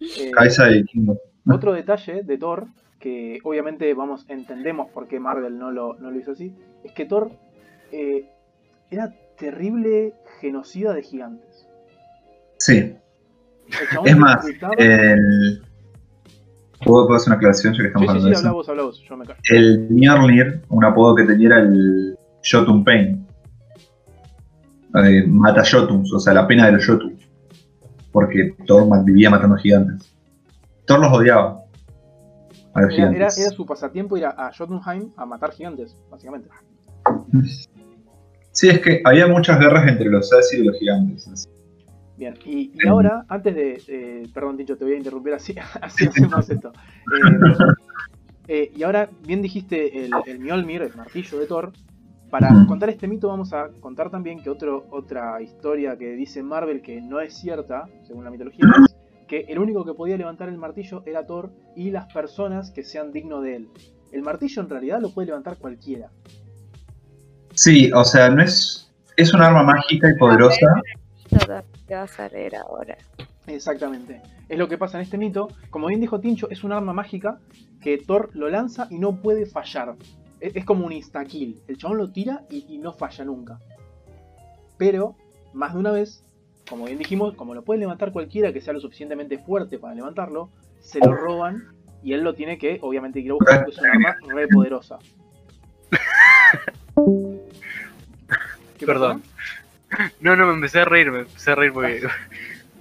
Eh, Cabeza de vikingo. Otro detalle de Thor, que obviamente vamos, entendemos por qué Marvel no lo, no lo hizo así, es que Thor eh, era terrible genocida de gigantes. Sí, es más, el... ¿Puedo, puedo hacer una aclaración ya que Sí, estamos sí, hablando sí, de habla eso? vos, habla vos, yo me callo. El Mjolnir, un apodo que tenía era el Jotun Pain. Eh, mata Jotuns, o sea, la pena de los Jotuns. Porque Thor vivía matando gigantes. Thor los odiaba. A los Era, gigantes. era su pasatiempo ir a, a Jotunheim a matar gigantes, básicamente. Sí, es que había muchas guerras entre los Asi y los gigantes. Bien, y, y ahora, antes de. eh, perdón, Tincho, te voy a interrumpir así, así hacemos esto. Eh, eh, y ahora, bien dijiste el, el Mjolnir, el martillo de Thor. Para contar este mito, vamos a contar también que otro, otra historia que dice Marvel que no es cierta, según la mitología, es que el único que podía levantar el martillo era Thor y las personas que sean dignos de él. El martillo en realidad lo puede levantar cualquiera. Sí, o sea, no es. Es un arma mágica y poderosa. Que vas a leer ahora. Exactamente. Es lo que pasa en este mito. Como bien dijo Tincho, es un arma mágica que Thor lo lanza y no puede fallar. Es, es como un insta-kill. El chabón lo tira y, y no falla nunca. Pero, más de una vez, como bien dijimos, como lo puede levantar cualquiera que sea lo suficientemente fuerte para levantarlo, se lo roban y él lo tiene que, obviamente, ir a buscar porque es un arma re poderosa. Perdón. No, no, me empecé a reír, me empecé a reír porque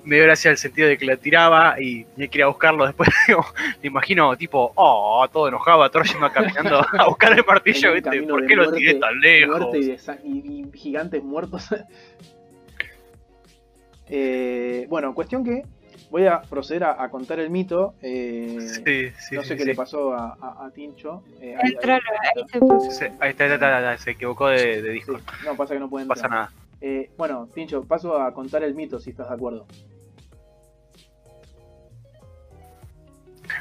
me dio gracia el sentido de que la tiraba y tenía que ir a buscarlo después. Digo, te imagino, tipo, oh, todo enojado, Thor yendo caminando a buscar el martillo, ¿viste? camino ¿Por de qué lo muerte- tiré tan lejos? Y, gigantes muertos. Eh, bueno, cuestión que voy a proceder a, a contar el mito. eh, Sí, sí, no sé sí, qué sí. le pasó a, a- a Tincho. eh, ahí- ahí- ahí está, ahí está, ahí está, se equivocó de, de sí, disco. no, pasa que no puede No pasa entrar. nada. Eh, bueno, Tincho, paso a contar el mito si estás de acuerdo.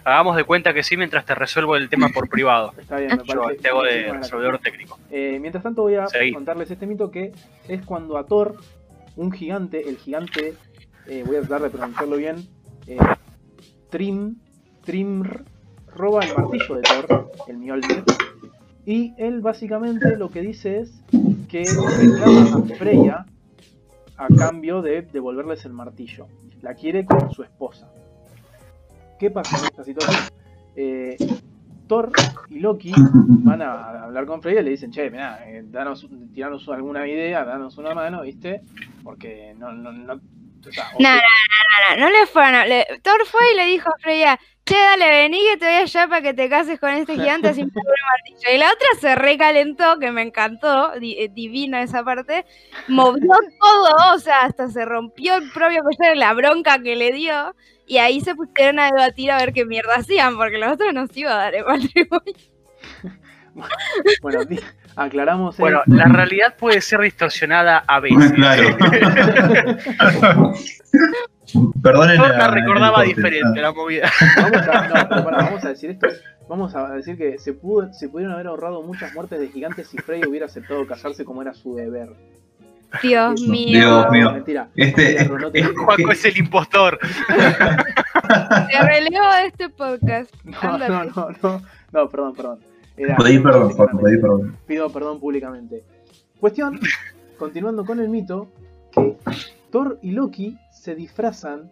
Hagamos de cuenta que sí mientras te resuelvo el tema por privado. Está bien, me Yo parece. te hago de resolvedor técnico. Eh, mientras tanto voy a Seguí. contarles este mito que es cuando a Thor, un gigante, el gigante, eh, voy a tratar de pronunciarlo bien, eh, Trim, Trimr, roba el martillo de Thor, el Mjolnir, y él básicamente lo que dice es que reclama a Freya a cambio de devolverles el martillo. La quiere como su esposa. ¿Qué pasa en esta situación? Eh, Thor y Loki van a hablar con Freya y le dicen, che, mirá, eh, danos, tiranos alguna idea, danos una mano, ¿viste? Porque no, no, no, No, que- no, no, no le fueron a... le- Thor fue y le dijo a Freya, che, dale, vení que te voy allá para que te cases con este gigante me un martillo. Y la otra se recalentó, que me encantó, di- eh, divina esa parte, movió todo, o sea, hasta se rompió el propio collar de la bronca que le dio, y ahí se pusieron a debatir a ver qué mierda hacían, porque los otros no se iba a dar el matrimonio. bueno, aclaramos el- Bueno, la realidad puede ser distorsionada a veces. claro. Perdonen. Thor la- la el recordaba corte. diferente la movida. Vamos a, no, pero pará, vamos a decir esto. Vamos a decir que se, pudo, se pudieron haber ahorrado muchas muertes de gigantes si Frey hubiera aceptado casarse como era su deber. Dios Eso. mío, Dios mío. Mentira. Este- Mentira, no te- es- Juaco es el impostor. te relevo de este podcast. no, no, no, no, no, perdón, perdón. Era- Pedí perdón, pedí perdón. Pido perdón públicamente. Cuestión, continuando con el mito, que Thor y Loki se disfrazan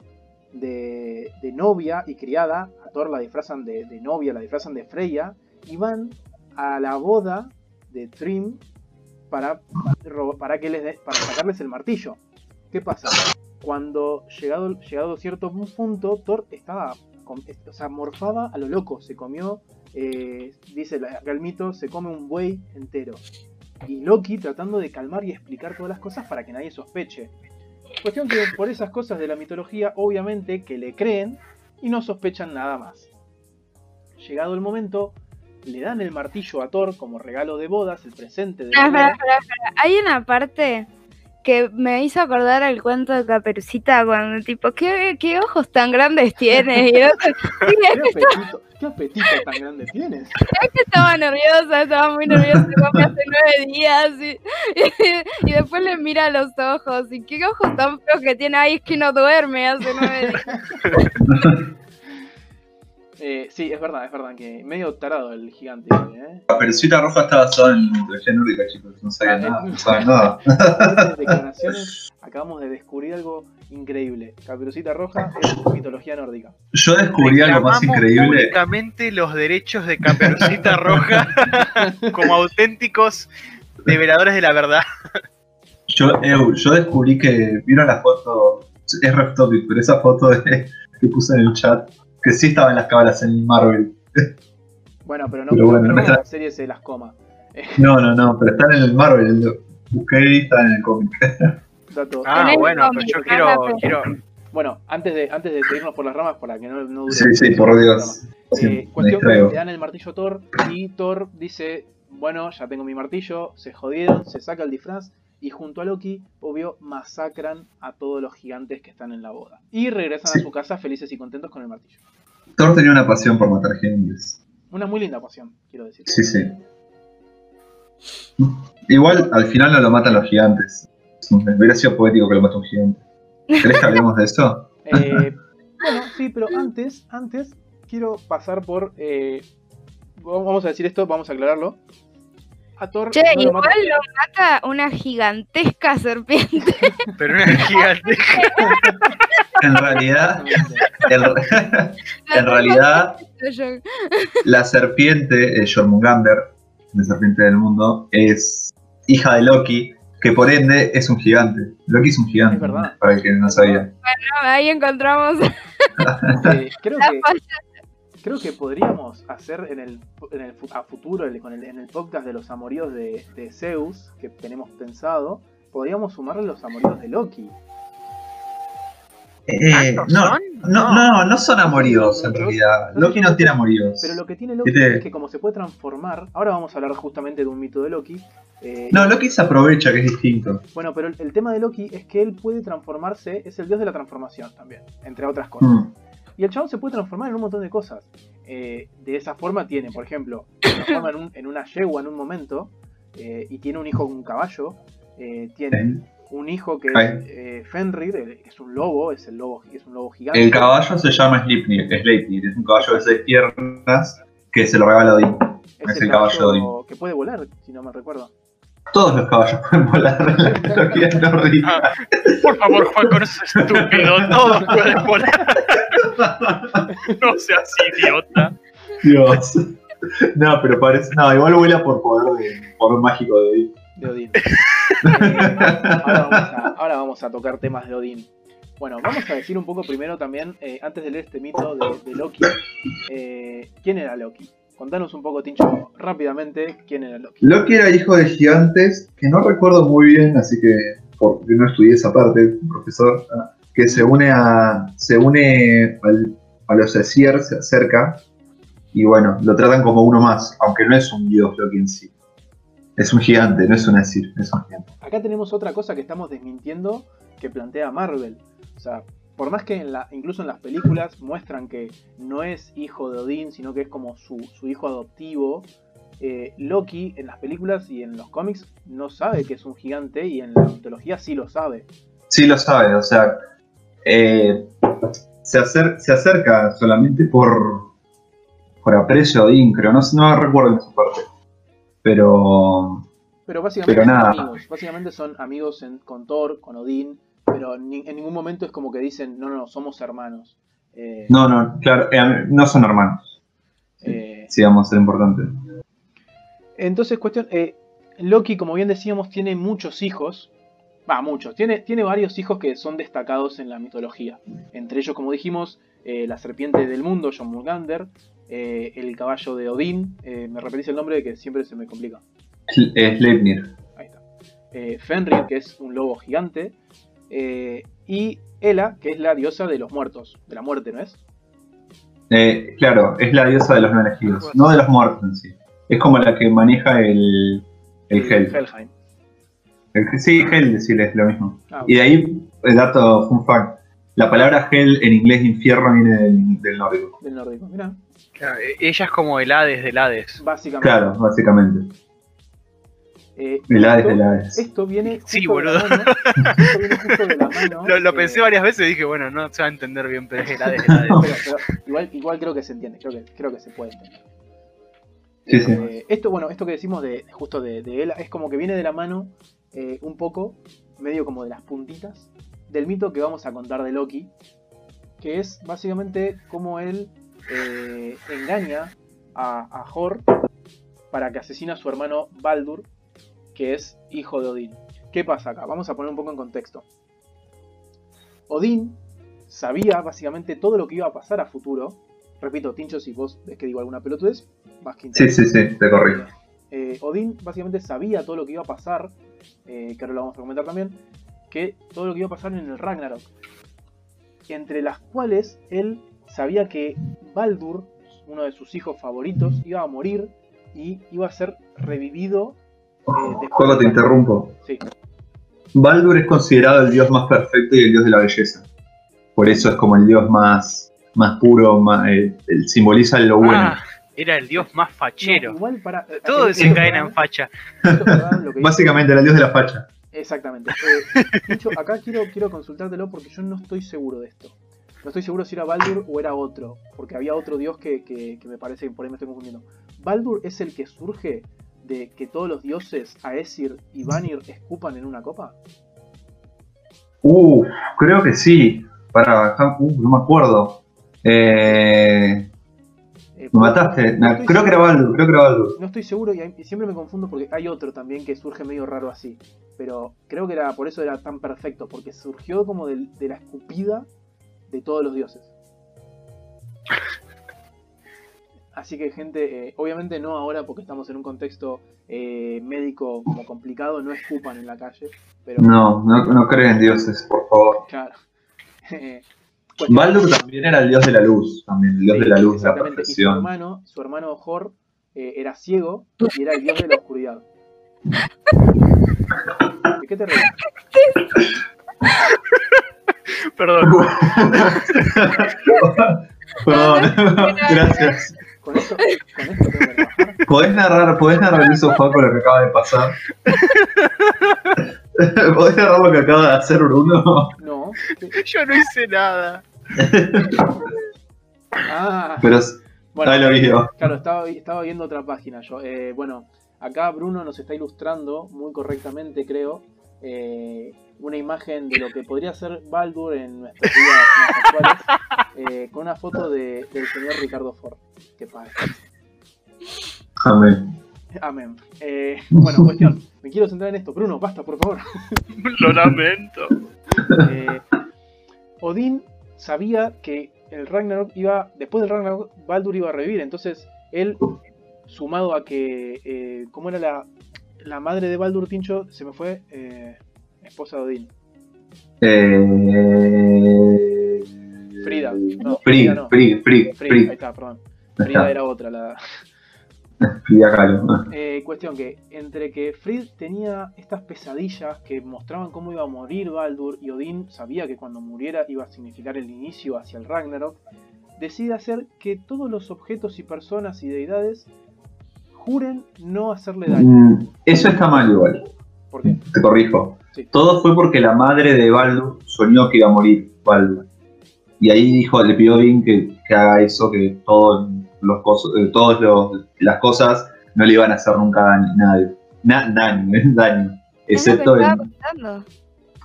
de, de novia y criada. A Thor la disfrazan de, de novia, la disfrazan de Freya. Y van a la boda de Trim para, para, que les dé- para sacarles el martillo. ¿Qué pasa? Cuando llegado, llegado a cierto punto, Thor estaba, o sea, morfaba a lo loco. Se comió eh, dice la- acá el mito, se come un buey entero. Y Loki tratando de calmar y explicar todas las cosas para que nadie sospeche. Cuestión que por esas cosas de la mitología, obviamente que le creen y no sospechan nada más. Llegado el momento, le dan el martillo a Thor como regalo de bodas, el presente de espera, espera, espera. Hay una parte que me hizo acordar al cuento de Caperucita cuando tipo, ¿qué, qué ojos tan grandes tienes? Y otro, "Sí, es ¿Qué apetito, qué apetito tan grande tienes? que estaba nerviosa, estaba muy nerviosa, hace nueve días y, y después le mira los ojos y qué ojos tan feos que tiene, ay, es que no duerme hace nueve días. Eh, sí, es verdad, es verdad que medio tarado el gigante. ¿eh? La Caperucita Roja está basada en mitología nórdica, chicos. No saben nada. No saben nada. Estas declaraciones acabamos de descubrir algo increíble. Caperucita Roja es mitología nórdica. Yo descubrí algo más increíble. públicamente los derechos de Caperucita Roja como auténticos develadores de la verdad. Yo, yo descubrí que vieron la foto, es ref topic, pero esa foto de- que puse en el chat, que sí estaba en las cámaras en Marvel. Bueno, pero no Pero bueno, no está- la serie se las coma. No, no, no, pero están en el Marvel. Busqué y están en el cómic. Dato. Ah, bueno, cómic, pero yo quiero, quiero. Bueno, antes de, antes de seguirnos por las ramas, para que no, no dure Sí, sí, por Dios. Sí, Eh, cuestión que le dan el martillo a Thor y Thor dice, bueno, ya tengo mi martillo, se jodieron, se saca el disfraz y junto a Loki, obvio, masacran a todos los gigantes que están en la boda. Y regresan Sí. a su casa felices y contentos con el martillo. Thor tenía una pasión por matar gigantes. Una muy linda pasión, quiero decir. Sí, sí. Igual al final no lo matan los gigantes. Hubiera sido poético que lo mate un gigante. ¿Querés que hablemos de eso? Eh, bueno, sí, pero antes, antes quiero pasar por... eh, vamos a decir esto, vamos a aclararlo. A Thor Che, no lo igual mata- lo mata una gigantesca serpiente. Pero una gigante. En realidad, en, en realidad la serpiente, eh, Jormungandr, la serpiente del mundo, es hija de Loki, que por ende es un gigante. Loki es un gigante, Es verdad. para el que no sabía. no, ahí encontramos Eh, creo la que falla. Creo que podríamos hacer en el, en el a futuro, el- con el- en el podcast de los amoríos de, de Zeus, que tenemos pensado, podríamos sumarle los amoríos de Loki. Eh, ¿Tantos no, son? no, no, no son amoríos en realidad. Loki no tiene amoríos. Pero lo que tiene Loki Este- es que como se puede transformar, ahora vamos a hablar justamente de un mito de Loki. eh, No, Loki se aprovecha, que es distinto. Bueno, pero el, el tema de Loki es que él puede transformarse, es el dios de la transformación también, entre otras cosas. Mm. Y el chabón se puede transformar en un montón de cosas. Eh, de esa forma tiene, por ejemplo, se transforma en, un- en una yegua en un momento eh, y tiene un hijo con un caballo. eh, tiene un hijo que es eh, Fenrir, es un lobo, es el lobo, es un lobo gigante. El caballo se llama Sleipnir, Sleipnir, es un caballo de seis piernas que se lo regala Odín. es es el caballo de que puede volar, si no me recuerdo. Todos los caballos pueden volar en la mitología nórdica. Por favor, Juan, con eso es estúpido. Todos pueden volar. No seas idiota. Dios. No, pero parece. No, igual vuela por poder de poder mágico de Odín. de Odín. Ahora, vamos a, ahora vamos a tocar temas de Odín. Bueno, vamos a decir un poco primero también, eh, antes de leer este mito de, de Loki, eh, ¿quién era Loki? Contanos un poco, Tincho, rápidamente, ¿quién era Loki? Loki era hijo de gigantes, que no recuerdo muy bien, así que porque no estudié esa parte, profesor, ah, que se une a se une al- a los Aesir, se acerca y bueno, lo tratan como uno más, aunque no es un dios Loki en sí. Es un gigante, no es un Aesir, es un gigante. Acá tenemos otra cosa que estamos desmintiendo que plantea Marvel. O sea, por más que en la, incluso en las películas muestran que no es hijo de Odín, sino que es como su, su hijo adoptivo, eh, Loki en las películas y en los cómics no sabe que es un gigante y en la mitología sí lo sabe. Sí lo sabe, o sea, eh, se, acer- se acerca solamente por, por aprecio a Odín, creo, no, no recuerdo esa parte. Pero Pero básicamente Pero son amigos. Básicamente son amigos en- con Thor, con Odín, pero ni- en ningún momento es como que dicen, no, no, no, somos hermanos. Eh, no, no, claro, eh, no son hermanos, sí, vamos a ser importante. Entonces, cuestión, Loki, como bien decíamos, tiene muchos hijos. Va, muchos. Tiene, tiene varios hijos que son destacados en la mitología. Entre ellos, como dijimos, eh, la serpiente del mundo, John Mulgander, eh, el caballo de Odín, eh, me repetís el nombre que siempre se me complica. Sl- Sleipnir. Ahí está. Fenrir, que es un lobo gigante. y Hela, que es la diosa de los muertos, de la muerte, ¿no es? Eh, claro, es la diosa de los no elegidos, no de los muertos en sí. Es como la que maneja el, el Hel. Helheim. El- sí, Hel, decirle es lo mismo. Ah, Y de ahí, el dato, fun fact, la palabra Hel en inglés infierno viene del, del nórdico. del nórdico. Mirá, Claro, e- ella es como el Hades del Hades. básicamente. Claro, básicamente. Eh, El Hades esto- del Hades. Esto viene Sí, de boludo. la mano. Esto viene justo de la mano. Lo, lo eh, pensé varias veces y dije, bueno, no se va a entender bien, pero es el Hades del Hades. pero- pero igual, igual creo que se entiende, creo que, creo que se puede entender. Sí, sí. Eh, esto, bueno, esto que decimos de justo de, de él es como que viene de la mano eh, un poco, medio como de las puntitas, del mito que vamos a contar de Loki, que es básicamente cómo él eh, engaña a, a Thor para que asesine a su hermano Baldur, que es hijo de Odín. ¿Qué pasa acá? Vamos a poner un poco en contexto. Odín sabía básicamente todo lo que iba a pasar a futuro. Repito, Tincho, si vos ves que digo alguna pelotudez, vas que Sí, sí, sí, te corrijo. eh, Odín básicamente sabía todo lo que iba a pasar, eh, que ahora lo vamos a comentar también, que todo lo que iba a pasar en el Ragnarok. Entre las cuales él sabía que Baldur, uno de sus hijos favoritos, iba a morir y iba a ser revivido. eh, después te de- interrumpo. Sí, Baldur es considerado el dios más perfecto y el dios de la belleza. Por eso es como el dios más, más puro, más, eh, simboliza lo bueno. Ah, era el dios más No, fachero. igual para. Todo eso se es cadena en facha. Básicamente era el dios de la facha. Exactamente. Eh, Tincho, acá quiero, quiero consultártelo porque yo no estoy seguro de esto. No estoy seguro si era Baldur o era otro, porque había otro dios que, que- que me parece que por ahí me estoy confundiendo. ¿Baldur es el que surge de que todos los dioses, Aesir y Vanir, escupan en una copa? Uh, creo que sí. Para, uh, no me acuerdo. Eh, me mataste. no creo que era. Baldur, creo que era Baldur. No estoy seguro y, hay- y siempre me confundo porque hay otro también que surge medio raro así. Pero creo que era por eso era tan perfecto, porque surgió como de la escupida de todos los dioses. Así que gente, eh, obviamente no ahora porque estamos en un contexto eh, médico como complicado, no escupan en la calle, pero No, no, no creen en dioses, por favor. claro. Cuestión- Baldur también era el dios de la luz, también, el dios Sí, de la luz, de la. Y su perfección. hermano, su hermano Hor, eh, era ciego y era el dios de la oscuridad. ¿De qué te ríes? Perdón. Perdón, gracias. Con esto, con esto tengo que trabajar. ¿Podés narrar, podés narrar eso, Juaco, lo que acaba de pasar? ¿Podés narrar lo que acaba de hacer Bruno? No. Yo no hice nada. Ah, Pero bueno, ahí lo vi yo. claro, estaba, estaba viendo otra página yo. Eh, bueno, acá Bruno nos está ilustrando muy correctamente, creo, eh, una imagen de lo que podría ser Baldur en nuestras vidas más actuales, eh, con una foto de- del señor Ricardo Ford. Que padre. Amén. Amén. Eh, bueno, cuestión. Me quiero centrar en esto. Bruno, basta, por favor. Lo lamento. Eh, Odín sabía que el Ragnarok iba. Después del Ragnarok, Baldur iba a revivir. Entonces, él, sumado a que. Eh, ¿Cómo era la, la madre de Baldur Tincho? Se me fue. eh, esposa de Odín. Eh... Frida. No, Frida no. Frigg, Frigg, Frida, ahí Frigg. está, perdón. Ahí Frida era otra. La, Frida. Eh, cuestión que entre que Frid tenía estas pesadillas que mostraban cómo iba a morir Baldur y Odín sabía que cuando muriera iba a significar el inicio hacia el Ragnarok, decide hacer que todos los objetos y personas y deidades juren no hacerle daño. Mm, Eso está mal igual, ¿Por qué? te corrijo. Sí. Todo fue porque la madre de Baldur soñó que iba a morir Baldur. Y ahí dijo, le pidió a Odín que, que haga eso, que todos los cos- eh, todos los- las cosas no le iban a hacer nunca daño, nadie. Na- daño, daño. Excepto contando.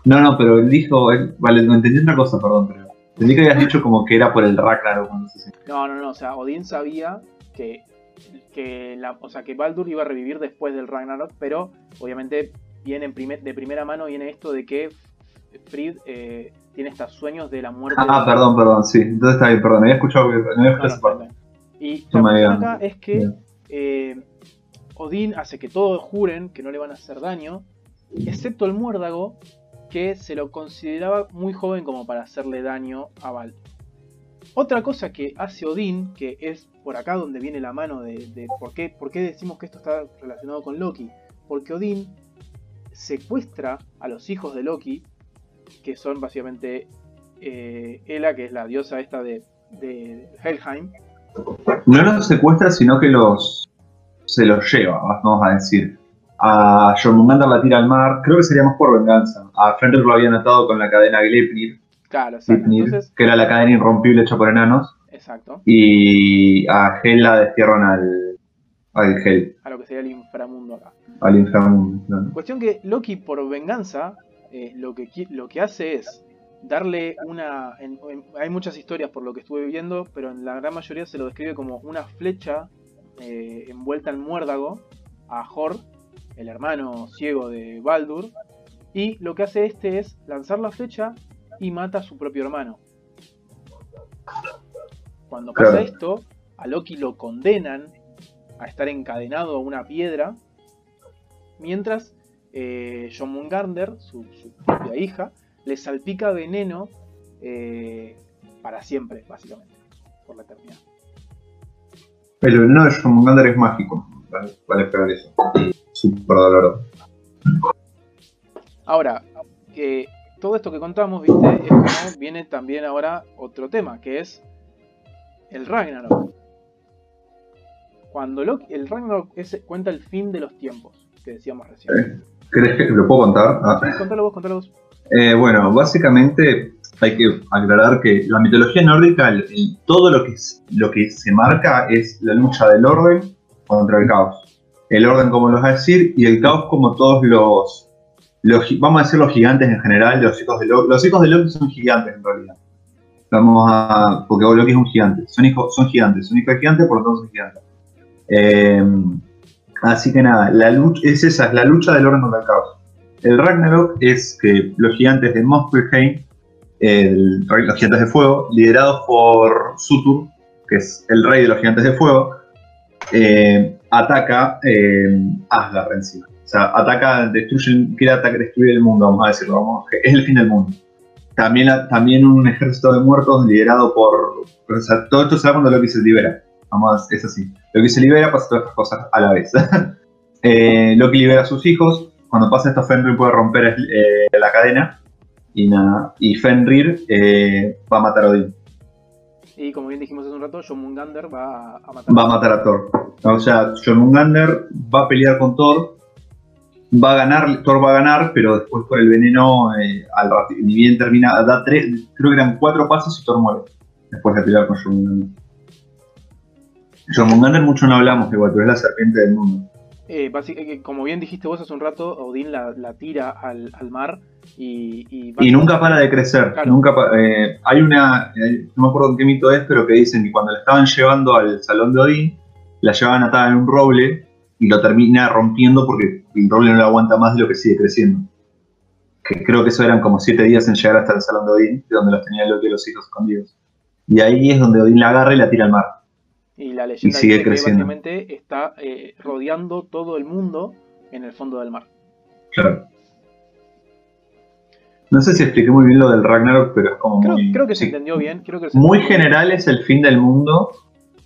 No, no, pero él dijo, él- vale, no entendí otra cosa, perdón, pero entendí que habías dicho como que era por el Ragnarok, no sé si- No, no, no, o sea, Odín sabía que, que, la, o sea, que Baldur iba a revivir después del Ragnarok, pero obviamente viene en primer- de primera mano viene esto de que Frid eh, tiene estos sueños de la muerte. Ah, de- perdón, perdón, sí, entonces está bien, perdón, había escuchado, que- no había No, escuchado no, esa parte. Y la cuestión acá es que eh, Odín hace que todos juren que no le van a hacer daño, excepto el muérdago, que se lo consideraba muy joven como para hacerle daño a Baldur. Otra cosa que hace Odín, que es por acá donde viene la mano de, de por, qué, por qué decimos que esto está relacionado con Loki, porque Odín secuestra a los hijos de Loki, que son básicamente eh, Hela, que es la diosa esta de, de Helheim, No los secuestra, sino que los se los lleva, vamos a decir. A Jormungandr la tira al mar, creo que sería más por venganza. A Fenrir lo habían atado con la cadena Gleipnir, Claro. Gleipnir, Entonces, que era la cadena irrompible hecha por enanos, exacto. y a Hel la destierran al, al Hel, A lo que sería el inframundo acá. al inframundo. claro. Cuestión que Loki, por venganza, eh, lo, que, lo que hace es darle una. en- en- hay muchas historias por lo que estuve viendo, pero en la gran mayoría se lo describe como una flecha eh, envuelta en muérdago a Hor, el hermano ciego de Baldur. Y lo que hace este es lanzar la flecha y mata a su propio hermano. Cuando pasa Claro. esto, a Loki lo condenan a estar encadenado a una piedra, mientras eh, su, su propia hija, le salpica veneno eh, para siempre, básicamente, por la eternidad. El veneno de Jormungandr es mágico, vale, pegar eso. Súper doloroso. Ahora, todo esto que contamos, viste, es como viene también ahora otro tema, que es el Ragnarok. Cuando Loki- el Ragnarok es- cuenta el fin de los tiempos, que decíamos recién. ¿Crees que lo puedo contar? Ah. Sí, contalo vos, contalo vos. Eh, bueno, básicamente hay que aclarar que la mitología nórdica, todo lo que, lo que se marca es la lucha del orden contra el caos. El orden, como los va a decir, y el caos como todos los, los vamos a decir los gigantes en general, los hijos de Loki. Los hijos de Loki son gigantes en realidad. Vamos a, porque Loki es un gigante, son, hijos, son gigantes, son hijos de gigantes, por lo tanto son gigantes. Eh, así que nada, la lucha, es esa, es la lucha del orden contra el caos. El Ragnarok es que los gigantes de Muspelheim, el los gigantes de fuego, liderados por Sutur, que es el rey de los gigantes de fuego, eh, ataca eh, Asgard en sí. O sea, ataca, destruye, quiere atacar, destruir el mundo, vamos a decirlo, vamos, es el fin del mundo. también, también un ejército de muertos liderado por. O sea, todo esto se da cuando Loki se libera. Vamos, es así. Loki se libera, pasa todas estas cosas a la vez. eh, Loki libera a sus hijos. Cuando pasa esto, Fenrir puede romper eh, la cadena. Y nada. Y Fenrir eh, va a matar a Odin. Y como bien dijimos hace un rato, Jormungandr va a matar Va a matar a Thor. O sea, Jormungandr va a pelear con Thor. Va a ganar, Thor va a ganar, pero después por el veneno, eh, al ni bien termina, da tres, creo que eran cuatro pasos y Thor muere. Después de pelear con Jormungandr. Jormungandr mucho no hablamos igual, pero es la serpiente del mundo. Eh, basi- eh, como bien dijiste vos hace un rato, Odín la, la tira al, al mar y... Y, Y nunca para de crecer. Claro. Nunca pa- eh, hay una, eh, no me acuerdo qué mito es, pero que dicen que cuando la estaban llevando al salón de Odín, la llevaban atada en un roble y lo termina rompiendo porque el roble no le aguanta más de lo que sigue creciendo. Que creo que eso eran como siete días en llegar hasta el salón de Odín, de donde los tenía Loki y los hijos escondidos. Y ahí es donde Odín la agarra y la tira al mar. Y la leyenda Y sigue dice que creciendo. básicamente está eh, rodeando todo el mundo en el fondo del mar. Claro. No sé si expliqué muy bien lo del Ragnarok, pero es como Creo, muy... creo que se entendió bien. Creo que se Muy bien. general es el fin del mundo,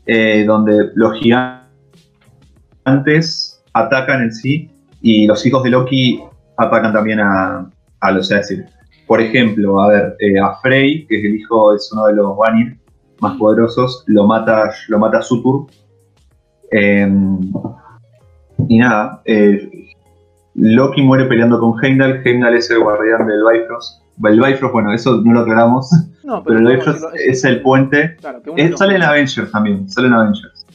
eh, donde los gigantes atacan en sí y los hijos de Loki atacan también a, a los Aesir. Por ejemplo, a ver, eh, a Frey, que es el hijo, es uno de los Vanir más poderosos, lo mata, lo mata Sutur. Eh, y nada, eh, Loki muere peleando con Heimdall. Heimdall es el guardián del Bifrost. El Bifrost, bueno, eso no lo aclaramos. No, Pero el Bifrost es el puente. Claro, Es, los- sale en Avengers también, sale en Avengers.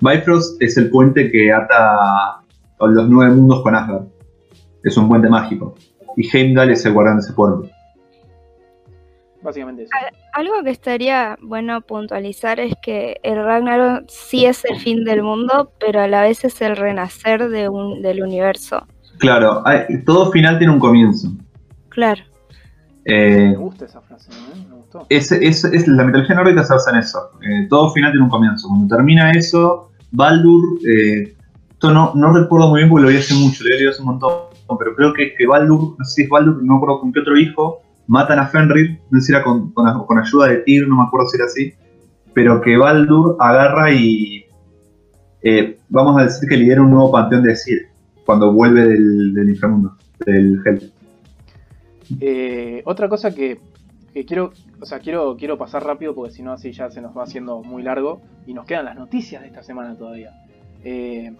Bifrost es el puente que ata a los nueve mundos con Asgard. Es un puente mágico. Y Heimdall es el guardián de ese puente. Básicamente eso. Algo que estaría bueno puntualizar es que el Ragnarok sí es el fin del mundo, pero a la vez es el renacer de un, del universo. Claro, hay- todo final tiene un comienzo. Claro. Eh, Me gusta esa frase, ¿eh? Me gustó. es, es- es- la mitología nórdica se basa en eso. Eh, todo final tiene un comienzo. Cuando termina eso, Baldur. eh, esto no, no recuerdo muy bien porque lo vi hace mucho, lo he leído hace un montón. Pero creo que, que Baldur, no sé si es Baldur, no me acuerdo con qué otro hijo, matan a Fenrir. No sé si era con, ayuda de Tyr, no me acuerdo si era así. Pero que Baldur agarra y. eh, vamos a decir que lidera un nuevo panteón de Sir cuando vuelve del, inframundo, del Hell. Eh, otra cosa que, que quiero, o sea, quiero, quiero pasar rápido porque si no así ya se nos va haciendo muy largo y nos quedan las noticias de esta semana todavía. Eh,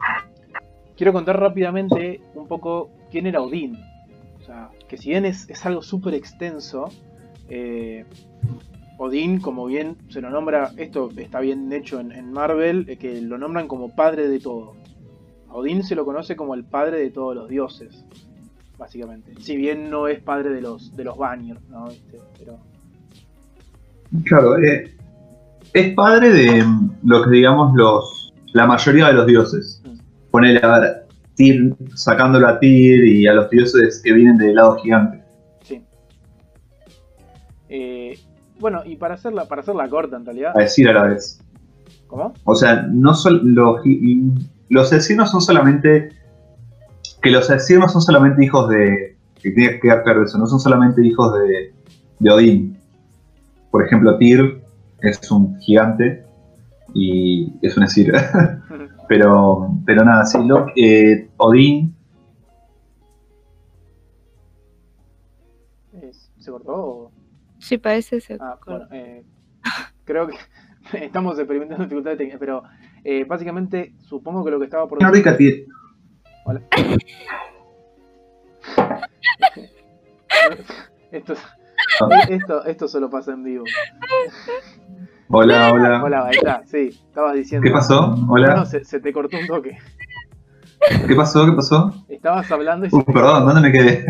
quiero contar rápidamente un poco quién era Odín. O sea, que si bien es, es algo súper extenso, eh, Odín, como bien se lo nombra, esto está bien hecho en, en Marvel, eh, que lo nombran como padre de todo. A Odín se lo conoce como el padre de todos los dioses básicamente. Si bien no es padre de los de los Vanir, ¿no? ¿Viste? Pero Claro, eh, es padre de lo que digamos los la mayoría de los dioses. Mm. Ponele a ver, Tyr, sacándolo a Tyr y a los dioses que vienen del lado gigante. sí. Eh, bueno, y para hacerla, para hacerla corta en realidad, A decir a la vez. ¿cómo? O sea, no sol- los, los asesinos son solamente. Que los asesinos son solamente hijos de. Que tienes que quedar claro eso, no son solamente hijos de, de Odín. Por ejemplo, Tyr es un gigante y es un Esir. pero, pero nada, sí, lo, eh, Odín. ¿Se cortó? o- Sí, parece ser. Ah, bueno, eh, creo que estamos experimentando dificultades técnicas, pero eh, básicamente supongo que lo que estaba por Nórdica tiene. Hola. esto, esto, esto solo pasa en vivo. Hola, hola. Hola, ahí está, sí, estabas diciendo. ¿Qué pasó? Hola. no, se, se te cortó un toque. ¿Qué pasó? ¿Qué pasó? Estabas hablando y se Uh, te perdón. ¿dónde me quedé?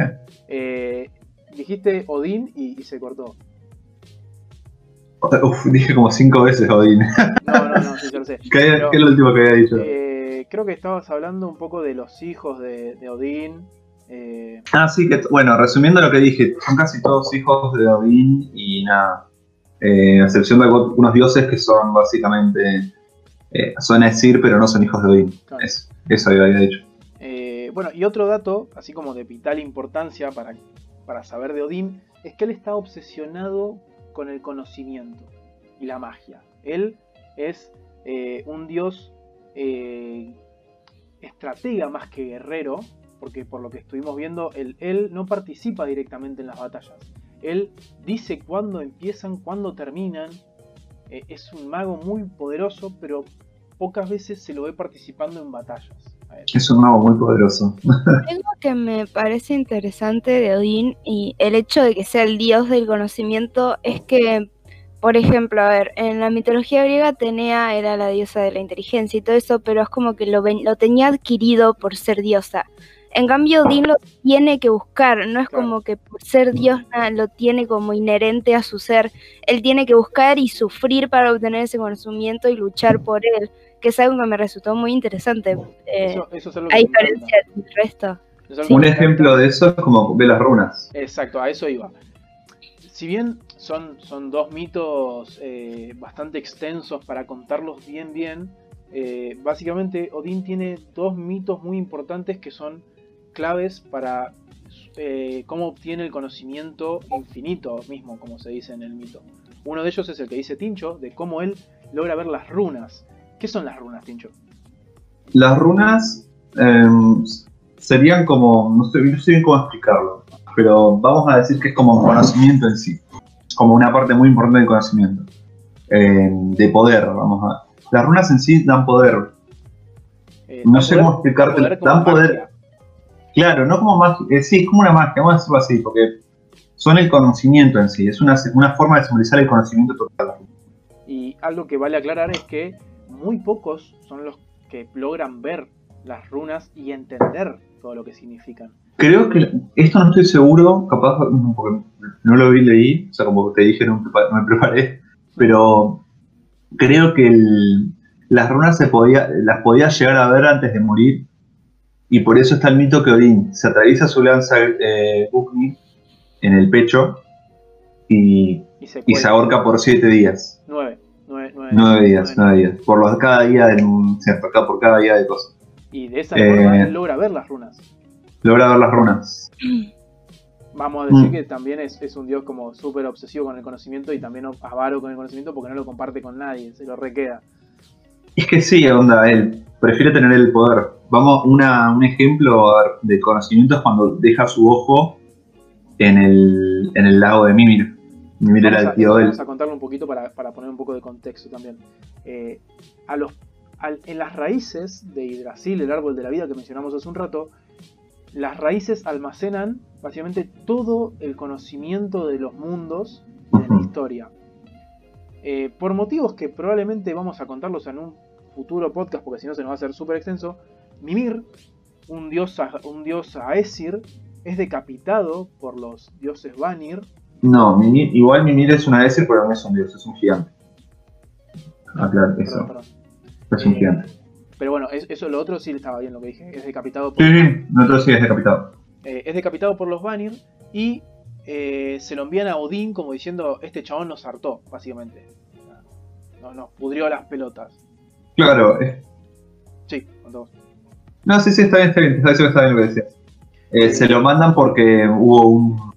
Eh, dijiste Odín y, y se cortó. Uf, dije como cinco veces Odín. No, no, no, sí, yo lo sé. ¿Qué, Pero, qué es lo último que había dicho? eh, creo que estabas hablando un poco de los hijos de, de Odín. eh, Ah, sí, que bueno, resumiendo lo que dije, son casi todos hijos de Odín y nada. Eh, a excepción de algunos dioses que son básicamente. Eh, son decir, pero no son hijos de Odín. claro. Es- eso había dicho. Eh, bueno, y otro dato, así como de vital importancia para, para saber de Odín, es que él está obsesionado con el conocimiento y la magia. Él es eh, un dios eh, estratega más que guerrero, porque por lo que estuvimos viendo, él, él no participa directamente en las batallas. Él dice cuándo empiezan, cuándo terminan. Eh, es un mago muy poderoso, pero pocas veces se lo ve participando en batallas. Es un mago muy poderoso. Algo que me parece interesante de Odín y el hecho de que sea el dios del conocimiento es que, por ejemplo, a ver, en la mitología griega Atenea era la diosa de la inteligencia y todo eso, pero es como que lo, ven- lo tenía adquirido por ser diosa. En cambio, Odín lo tiene que buscar, no es como que por ser dios na- lo tiene como inherente a su ser. Él tiene que buscar y sufrir para obtener ese conocimiento y luchar por él, que es algo que me resultó muy interesante, eh, Eso, eso es a diferencia del resto. Un ejemplo de eso es como ve las runas. Exacto, a eso iba. Si bien son, son dos mitos eh, bastante extensos para contarlos bien bien, eh, básicamente Odín tiene dos mitos muy importantes que son claves para eh, cómo obtiene el conocimiento infinito mismo, como se dice en el mito. Uno de ellos es el que dice Tincho, de cómo él logra ver las runas. ¿Qué son las runas, Tincho? Las runas em, serían como, no sé, no sé bien cómo explicarlo, pero vamos a decir que es como un conocimiento en sí, como una parte muy importante del conocimiento, em, de poder, vamos a... Las runas en sí dan poder, Eh, no sé poder- cómo explicarte, poder dan poder. Claro, no como magia, eh, sí, es como una magia, vamos a decirlo así, porque son el conocimiento en sí, es una, una forma de simbolizar el conocimiento total. Y algo que vale aclarar es que muy pocos son los que logran ver las runas y entender todo lo que significan. Creo que esto no estoy seguro, capaz mm, porque no lo vi, leí, o sea, como te dije, no me preparé, pero creo que el- las runas se podía, las podía llegar a ver antes de morir, y por eso está el mito que Odín se atraviesa su lanza eh, en el pecho y, Y se, y se cuelga. ahorca por siete días, Nueve. Nueve, nueve, nueve días, nueve. días, por los, cada día, de, cierto, por cada día de cosas. Y de esa Eh. forma él logra ver las runas. Logra ver las runas. Vamos a decir Mm. que también es, es un dios como súper obsesivo con el conocimiento y también avaro con el conocimiento porque no lo comparte con nadie, se lo requeda. Es que sí, onda, él prefiere tener el poder. Vamos, una, un ejemplo a de conocimiento es cuando deja su ojo en el, en el lago de Mimir. Mimir era Vamos el a, tío de él. vamos a contarlo un poquito para, para poner un poco de contexto también. Eh, a los, al- en las raíces de Yggdrasil, el árbol de la vida que mencionamos hace un rato, las raíces almacenan básicamente todo el conocimiento de los mundos y de la historia. Eh, por motivos que probablemente vamos a contarlos en un futuro podcast, porque si no se nos va a hacer súper extenso, Mimir, un dios, a- un dios Aesir, es decapitado por los dioses Vanir No, Mimir, igual Mimir es una Aesir, pero no es un dios, es un gigante. Ah, claro, Perdón, eso, perdón. es un Eh, gigante. Pero bueno, es- eso lo otro sí estaba bien lo que dije. Es decapitado por, Sí, sí, nosotros sí es decapitado. eh, es decapitado por los Vanir y eh, se lo envían a Odín como diciendo este chabón nos hartó, básicamente. Nos, nos pudrió las pelotas. Claro, es- Sí, con todo. no, sí, sí, está bien, está bien, está bien, está bien lo que decías. Eh, se lo mandan porque hubo un,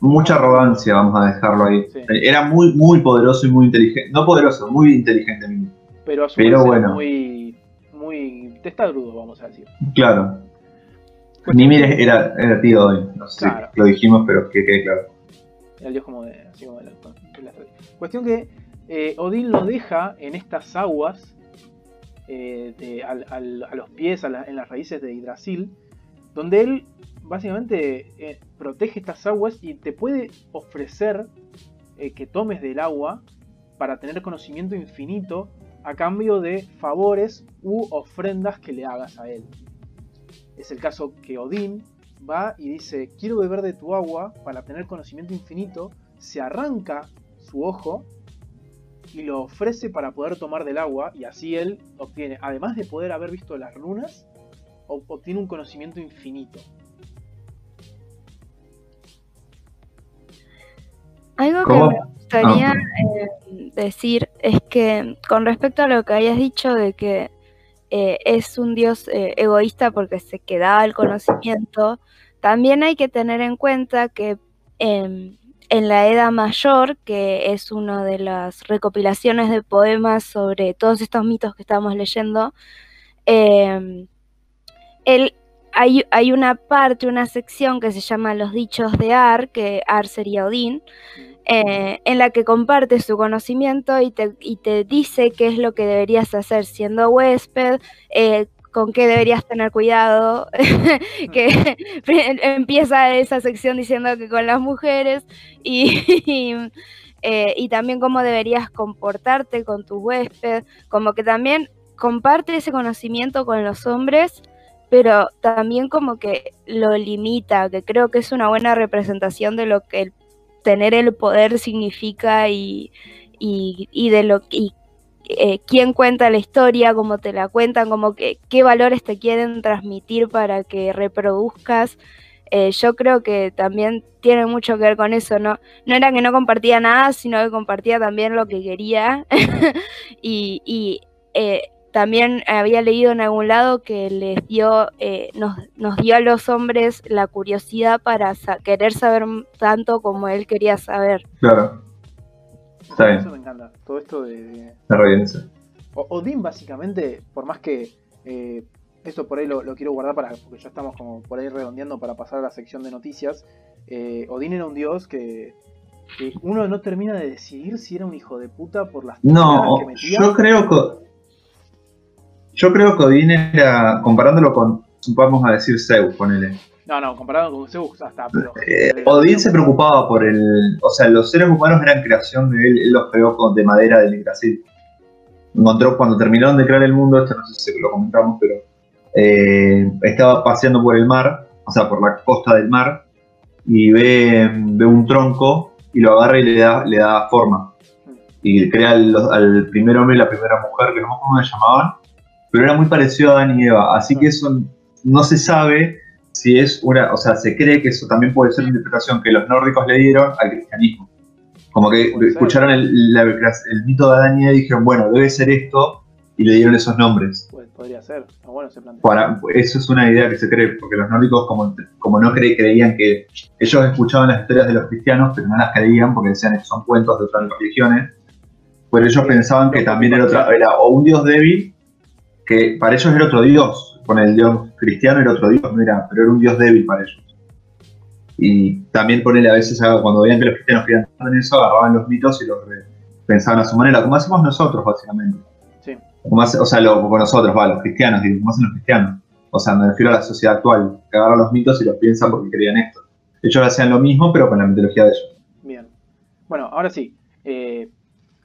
mucha arrogancia, vamos a dejarlo ahí. Sí. Eh, Era muy, muy poderoso y muy inteligente. No poderoso, muy inteligente. Mimir. Pero a su vez bueno. muy, muy testarudo, vamos a decir. Claro. Que- era, era tío hoy. No sé Claro. si lo dijimos, pero que quede claro. Era el dios como de, así como de la, de la- Cuestión que eh, Odín lo deja en estas aguas, eh, a los pies, en las raíces de Yggdrasil, donde él básicamente eh, protege estas aguas y te puede ofrecer que tomes del agua para tener conocimiento infinito a cambio de favores u ofrendas que le hagas a él. Es el caso que Odín va y dice, quiero beber de tu agua para tener conocimiento infinito, se arranca su ojo y lo ofrece para poder tomar del agua y así él obtiene, además de poder haber visto las runas, ob- obtiene un conocimiento infinito. Algo que me gustaría Ah, eh, decir es que con respecto a lo que hayas dicho de que eh, es un dios eh, egoísta porque se quedaba el conocimiento, también hay que tener en cuenta que en, la Edad Mayor, que es una de las recopilaciones de poemas sobre todos estos mitos que estamos leyendo, él, hay, hay una parte, una sección que se llama Los dichos de Ar, que Ar sería Odín, eh, en la que comparte su conocimiento y te, y te dice qué es lo que deberías hacer siendo huésped, eh, con qué deberías tener cuidado, que empieza esa sección diciendo que con las mujeres y, y, eh, y también cómo deberías comportarte con tu huésped, como que también comparte ese conocimiento con los hombres, pero también como que lo limita, que creo que es una buena representación de lo que el tener el poder significa y, y, y de lo y eh, quién cuenta la historia, cómo te la cuentan, como que qué valores te quieren transmitir para que reproduzcas. Eh, yo creo que también tiene mucho que ver con eso, ¿no? No era que no compartía nada, sino que compartía también lo que quería. y y eh, también había leído en algún lado que les dio, eh, nos, nos, dio a los hombres la curiosidad para sa querer saber tanto como él quería saber. Claro. Está bien. Eso me encanta. Todo esto de. de... Está Odín, básicamente, por más que. Eh, esto por ahí lo, lo, quiero guardar para. Porque ya estamos como por ahí redondeando para pasar a la sección de noticias. Eh, Odín era un dios que. que uno no termina de decidir si era un hijo de puta por las No, que metía. yo creo que. Yo creo que Odín era. Comparándolo con. Vamos a decir Zeus, ponele. No, no, comparado con Zeus hasta. Pero, eh, Odín se preocupaba por el. O sea, los seres humanos eran creación de él, él los creó con, de madera del Yggdrasil. Encontró cuando terminaron de crear el mundo, esto no sé si lo comentamos, pero. Eh, estaba paseando por el mar, o sea, por la costa del mar, y ve, ve un tronco y lo agarra y le da, le da forma. Y crea al, al primer hombre y la primera mujer, que no sé cómo se llamaban, pero era muy parecido a Adán y Eva, así que eso no se sabe si es una, o sea, se cree que eso también puede ser una interpretación que los nórdicos le dieron al cristianismo. Como que escucharon el, la, el, mito de Adán y dijeron, bueno, debe ser esto, y le dieron esos nombres. Pues podría ser, está bueno ese plan. Para, eso es una idea que se cree, porque los nórdicos, como, como no cre, creían que ellos escuchaban las historias de los cristianos, pero no las creían porque decían que son cuentos de otras religiones, pues ellos pensaban que también era, otra, era o un dios débil, que para ellos era otro dios, con el dios cristiano era otro dios, no era, pero era un dios débil para ellos. Y también ponele a veces, cuando veían que los cristianos querían en eso, agarraban los mitos y los pensaban a su manera, como hacemos nosotros, básicamente. Sí. Como hace, o sea, lo, como nosotros, va, los cristianos, digo, como hacen los cristianos. O sea, me refiero a la sociedad actual, que agarran los mitos y los piensan porque creían esto. Ellos hacían lo mismo, pero con la mitología de ellos. Bien. Bueno, ahora sí. Eh,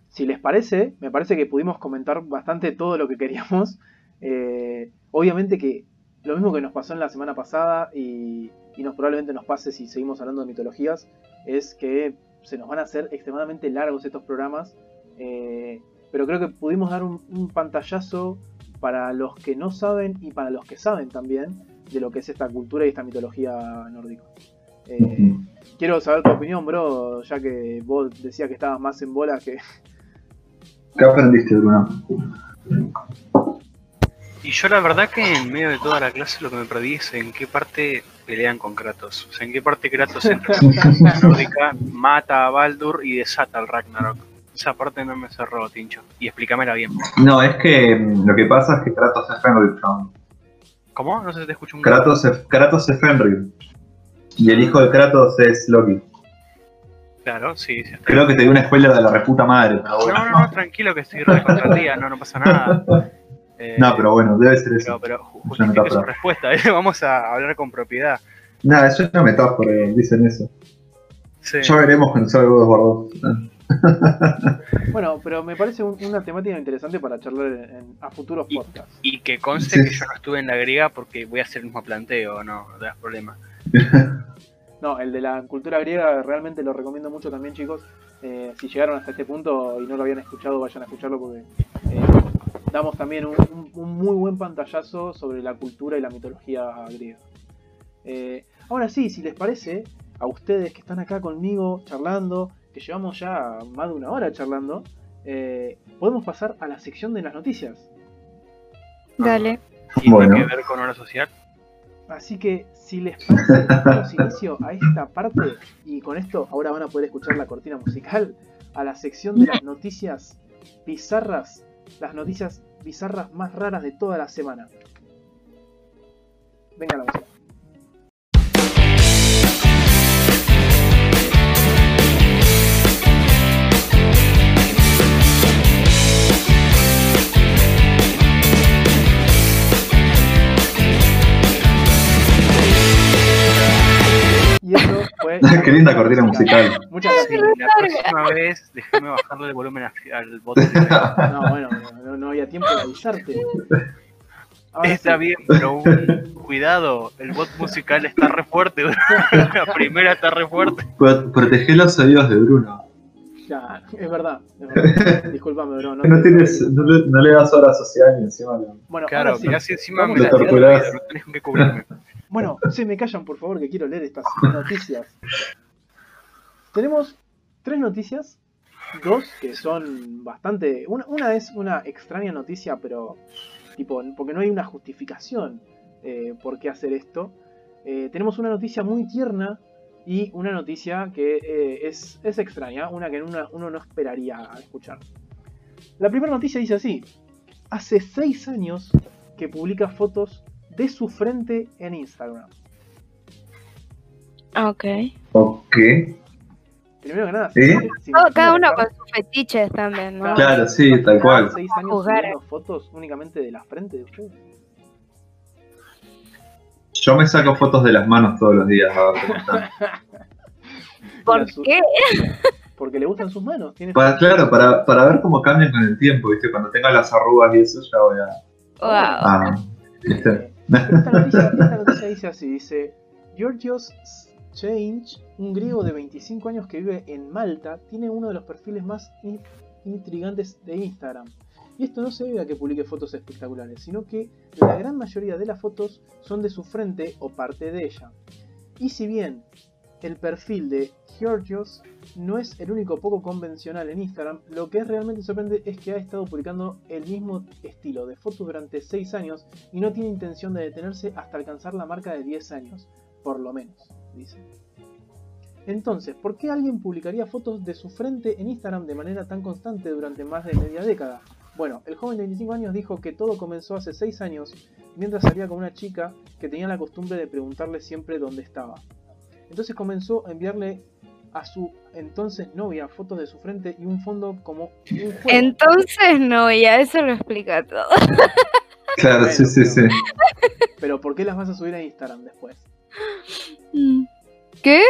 si les parece, me parece que pudimos comentar bastante todo lo que queríamos. Eh, obviamente que lo mismo que nos pasó en la semana pasada y, y, nos probablemente nos pase si seguimos hablando de mitologías, es que se nos van a hacer extremadamente largos estos programas. Eh, pero creo que pudimos dar un, pantallazo para los que no saben y para los que saben también de lo que es esta cultura y esta mitología nórdica. Eh. Quiero saber tu opinión, bro, ya que vos decías que estabas más en bola que... ¿Qué aprendiste, Bruno? Y yo la verdad que en medio de toda la clase lo que me perdí es en qué parte pelean con Kratos. O sea, en qué parte Kratos entra en la nórdica, mata a Baldur y desata al Ragnarok. Esa parte no me cerró, Tincho. Y explícamela bien. No, es que lo que pasa es que Kratos es Fenrir. ¿Cómo? No sé si te escucho un Kratos es, Kratos es Fenrir. Y el hijo de Kratos es Loki. Claro, sí. sí Creo que te di una spoiler de la reputa madre. Pero bueno. No, no, no, tranquilo que estoy re contra el día, no, no pasa nada. Eh, no, pero bueno, debe ser eso. Pero, pero justifique su respuesta, ¿eh? vamos a hablar con propiedad. Nada, eso es una metáfora, dicen eso. Sí. Ya veremos cuando salga God of War Bueno, pero me parece un, una temática interesante para charlar en, en, a futuros y, podcasts. Y que conste sí. que yo no estuve en la griega porque voy a hacer el mismo planteo, no, no das problema. no, el de la cultura griega realmente lo recomiendo mucho también, chicos. Eh, si llegaron hasta este punto y no lo habían escuchado, vayan a escucharlo porque eh, damos también un, un, un, muy buen pantallazo sobre la cultura y la mitología griega. Eh, ahora sí, si les parece, a ustedes que están acá conmigo charlando, que llevamos ya más de una hora charlando, eh, podemos pasar a la sección de las noticias. Dale. ¿Tiene bueno. que ver con hora social? Así que si les parece, damos inicio a esta parte y con esto ahora van a poder escuchar la cortina musical a la sección de las noticias bizarras, las noticias bizarras más raras de toda la semana. Venga la. Qué linda cortina musical. Muchas gracias. La próxima vez, déjame bajarle el volumen a- al botón. No, bueno, no, no había tiempo de avisarte. Ahora Está sí. bien, pero un- cuidado, el bot musical está re fuerte. La primera está re fuerte. Pro- Protegé los oídos de Bruno. Ya, es verdad, es verdad. Disculpame, bro. No, No, tienes, no, le, no le das hora social y encima Bueno, Claro, sí. casi encima Vamos me la rápido, no tenés con qué cubrirme. Bueno, se me callan por favor que quiero leer estas noticias. Tenemos tres noticias, dos que son bastante... Una, es una extraña noticia, pero tipo, porque no hay una justificación eh, por qué hacer esto. Eh, tenemos una noticia muy tierna y una noticia que eh, es, es extraña, una que uno no esperaría escuchar. La primera noticia dice así, hace seis años que publica fotos de su frente en Instagram. Ok. Ok. Primero que nada, imagina cada uno con sus fetiches también, ¿no? Claro. Sí, tal cual. seis años Jugar. fotos únicamente de la frente de ustedes. Yo me saco fotos de las manos todos los días. ¿Por qué? Porque le gustan sus manos. Para, claro, para, para ver cómo cambian con el tiempo, ¿viste? Cuando tenga las arrugas y eso, ya voy a. Wow. a- ¿viste? Esta, noticia, esta noticia dice así, dice Georgios Change, un griego de 25 años que vive en Malta, tiene uno de los perfiles más in- intrigantes de Instagram. Y esto no se debe a que publique fotos espectaculares, sino que la gran mayoría de las fotos son de su frente o parte de ella. Y si bien el perfil de Georgios no es el único poco convencional en Instagram, lo que realmente sorprendente es que ha estado publicando el mismo estilo de fotos durante 6 años y no tiene intención de detenerse hasta alcanzar la marca de 10 años, por lo menos, dice. Entonces, ¿por qué alguien publicaría fotos de su frente en Instagram de manera tan constante durante más de media década? Bueno, el joven de 25 años dijo que todo comenzó hace 6 años mientras salía con una chica que tenía la costumbre de preguntarle siempre dónde estaba. Entonces comenzó a enviarle a su entonces novia fotos de su frente y un fondo como un juego. Entonces no, ya eso lo explica todo. Claro, sí, sí, sí. Pero ¿por qué las vas a subir a Instagram después? Mm. ¿Qué?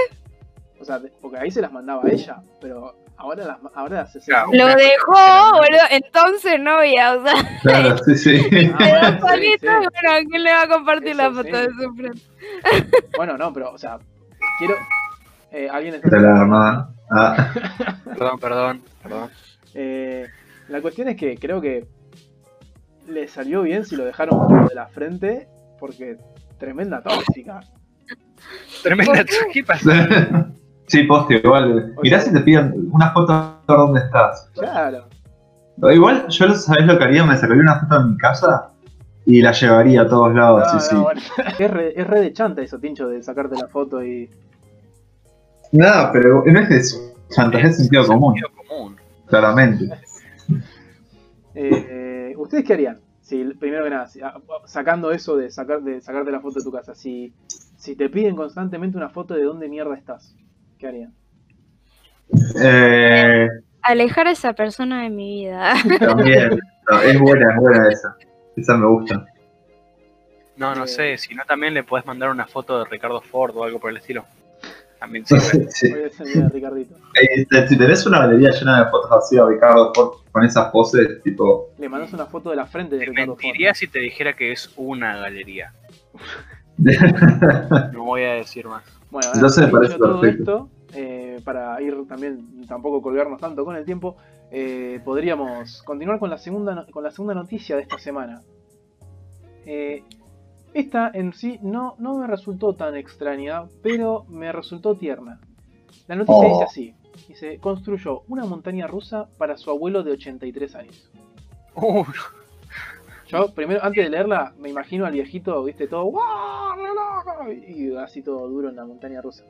O sea, porque ahí se las mandaba a ella, pero ahora las ahora las hace Claro. Lo dejó, boludo. Entonces no, ya, o sea, Claro, sí, sí. Ah, bueno, sí, bueno, ¿a quién le va a compartir Eso la foto sí. de su frente? Bueno, no, pero, o sea, quiero. eh, alguien está. De la armada. Ah, Perdón, perdón, perdón. Eh, la cuestión es que creo que le salió bien si lo dejaron de la frente, porque tremenda tóxica. Tremenda, ¿qué pasa? sí, poste, igual. Mirá si te piden una foto de dónde estás. Claro. Igual, yo, ¿sabés lo que haría? Me sacaría una foto en mi casa y la llevaría a todos lados, No, sí, no, sí. bueno. es, re, es re de chanta eso, Tincho, de sacarte la foto y. Nada, pero no es de eso. chantaje es sentido común, Sentido común. claramente. Eh, ¿Ustedes qué harían? Si, primero que nada, si- a- sacando eso de, sacar, de sacarte la foto de tu casa, si, si te piden constantemente una foto de dónde mierda estás, ¿qué harían? Eh, Alejar a esa persona de mi vida. también. No, es buena, es buena esa. Esa me gusta. No, no sé, si no también le puedes mandar una foto de Ricardo Ford o algo por el estilo. También sirve. Sí. Hoy es el día de Ricardito. Eh, te- si tenés una galería llena de fotos así a Ricardo Ford con esas poses, tipo. Le mandas una foto de la frente de Te Ricardo Ford. mentiría si te dijera que es una galería. No voy a decir más. Bueno, Entonces me parece todo perfecto. esto, eh, para ir también, tampoco colgarnos tanto con el tiempo, eh, podríamos continuar con la segunda con la segunda noticia de esta semana. Eh, esta en sí no, no me resultó tan extraña, pero me resultó tierna. La noticia Oh. dice así. Dice, construyó una montaña rusa para su abuelo de 83 años. Yo, primero, antes de leerla, me imagino al viejito, viste, todo, y así todo duro en la montaña rusa.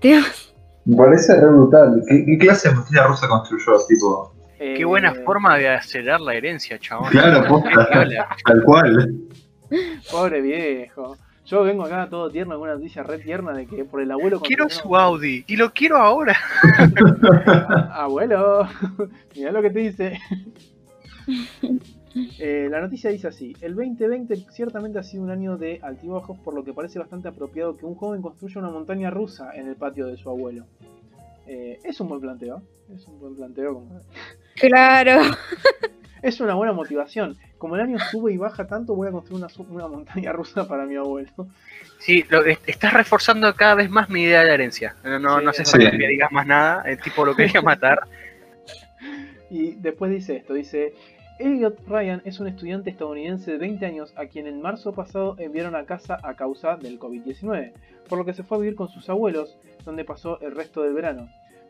Dios. Me parece re brutal. ¿Qué, qué clase de montaña rusa construyó? Tipo, Eh, Qué buena forma de acelerar la herencia, chabón. Claro, posta. Tal cual. Pobre viejo. Yo vengo acá todo tierno con una noticia re tierna de que por el abuelo Quiero su Audi y lo quiero ahora. Ah, Abuelo, mira lo que te dice. Eh, la noticia dice así: El 2020 ciertamente ha sido un año de altibajos, por lo que parece bastante apropiado que un joven construya una montaña rusa en el patio de su abuelo. Eh, es un buen planteo. Es un buen planteo. como- Claro. Es una buena motivación. Como el año sube y baja tanto, voy a construir una, montaña rusa para mi abuelo. Sí, lo- estás reforzando cada vez más mi idea de la herencia. No, no, Sí, no falta verdad. que digas más nada. El tipo lo quería matar. Y después dice esto, dice, Elliot Ryan es un estudiante estadounidense de 20 años a quien en marzo pasado enviaron a casa a causa del COVID-19, por lo que se fue a vivir con sus abuelos, donde pasó el resto del verano.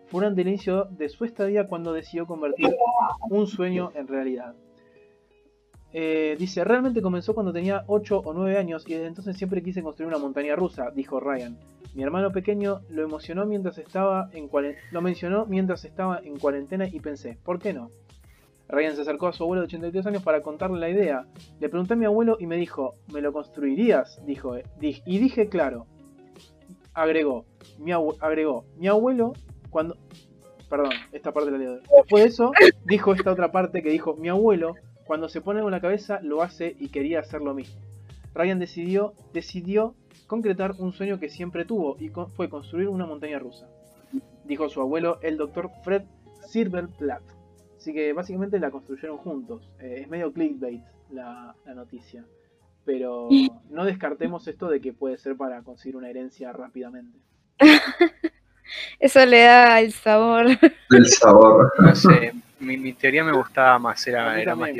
Fue durante el inicio de su estadía cuando decidió convertir un sueño en realidad. Eh, dice, realmente comenzó cuando tenía 8 o 9 años y desde entonces siempre quise construir una montaña rusa, dijo Ryan. Mi hermano pequeño lo emocionó mientras estaba en lo mencionó mientras estaba en cuarentena y pensé, ¿por qué no? Ryan se acercó a su abuelo de 83 años para contarle la idea. Le pregunté a mi abuelo y me dijo, ¿me lo construirías? Dijo, eh, y dije, claro. Agregó, mi, mi abuelo cuando... Perdón, esta parte la leo. Después de eso, dijo esta otra parte que dijo, mi abuelo cuando se pone en la cabeza lo hace y quería hacer lo mismo. Ryan decidió, decidió concretar un sueño que siempre tuvo y fue construir una montaña rusa. Dijo su abuelo, el doctor Fred Silverplatt. Así que básicamente la construyeron juntos. Eh, es medio clickbait la, la noticia. Pero no descartemos esto de que puede ser para conseguir una herencia rápidamente. Eso le da el sabor. Del sabor. No sé, mi, mi teoría me gustaba más, era, era más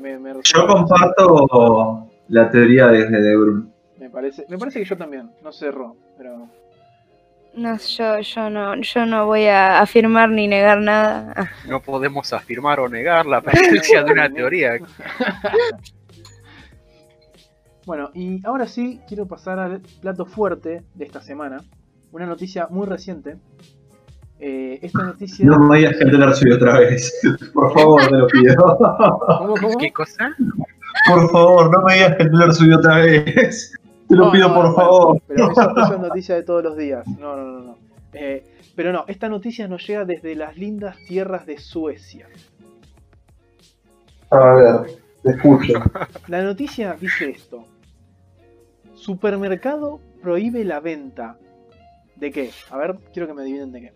me, me Yo comparto la teoría desde De Bruyne. me parece, me parece que yo también. No cerró, pero No, yo, yo no, yo no voy a afirmar ni negar nada. No podemos afirmar o negar la presencia de una teoría. Bueno, y ahora sí quiero pasar al plato fuerte de esta semana. Una noticia muy reciente. Eh, esta noticia. No me digas que Teller subió otra vez. Por favor, te lo pido. ¿Cómo, cómo? ¿Qué cosa? Por favor, no me digas que Teller subió otra vez. Te lo No, pido, no, por no, favor. Pero eso, eso es noticia de todos los días. No, no, no. no. Eh, pero no, esta noticia nos llega desde las lindas tierras de Suecia. A ver, te escucho. La noticia dice esto. Supermercado prohíbe la venta. ¿De qué? A ver, quiero que me adivinen de qué.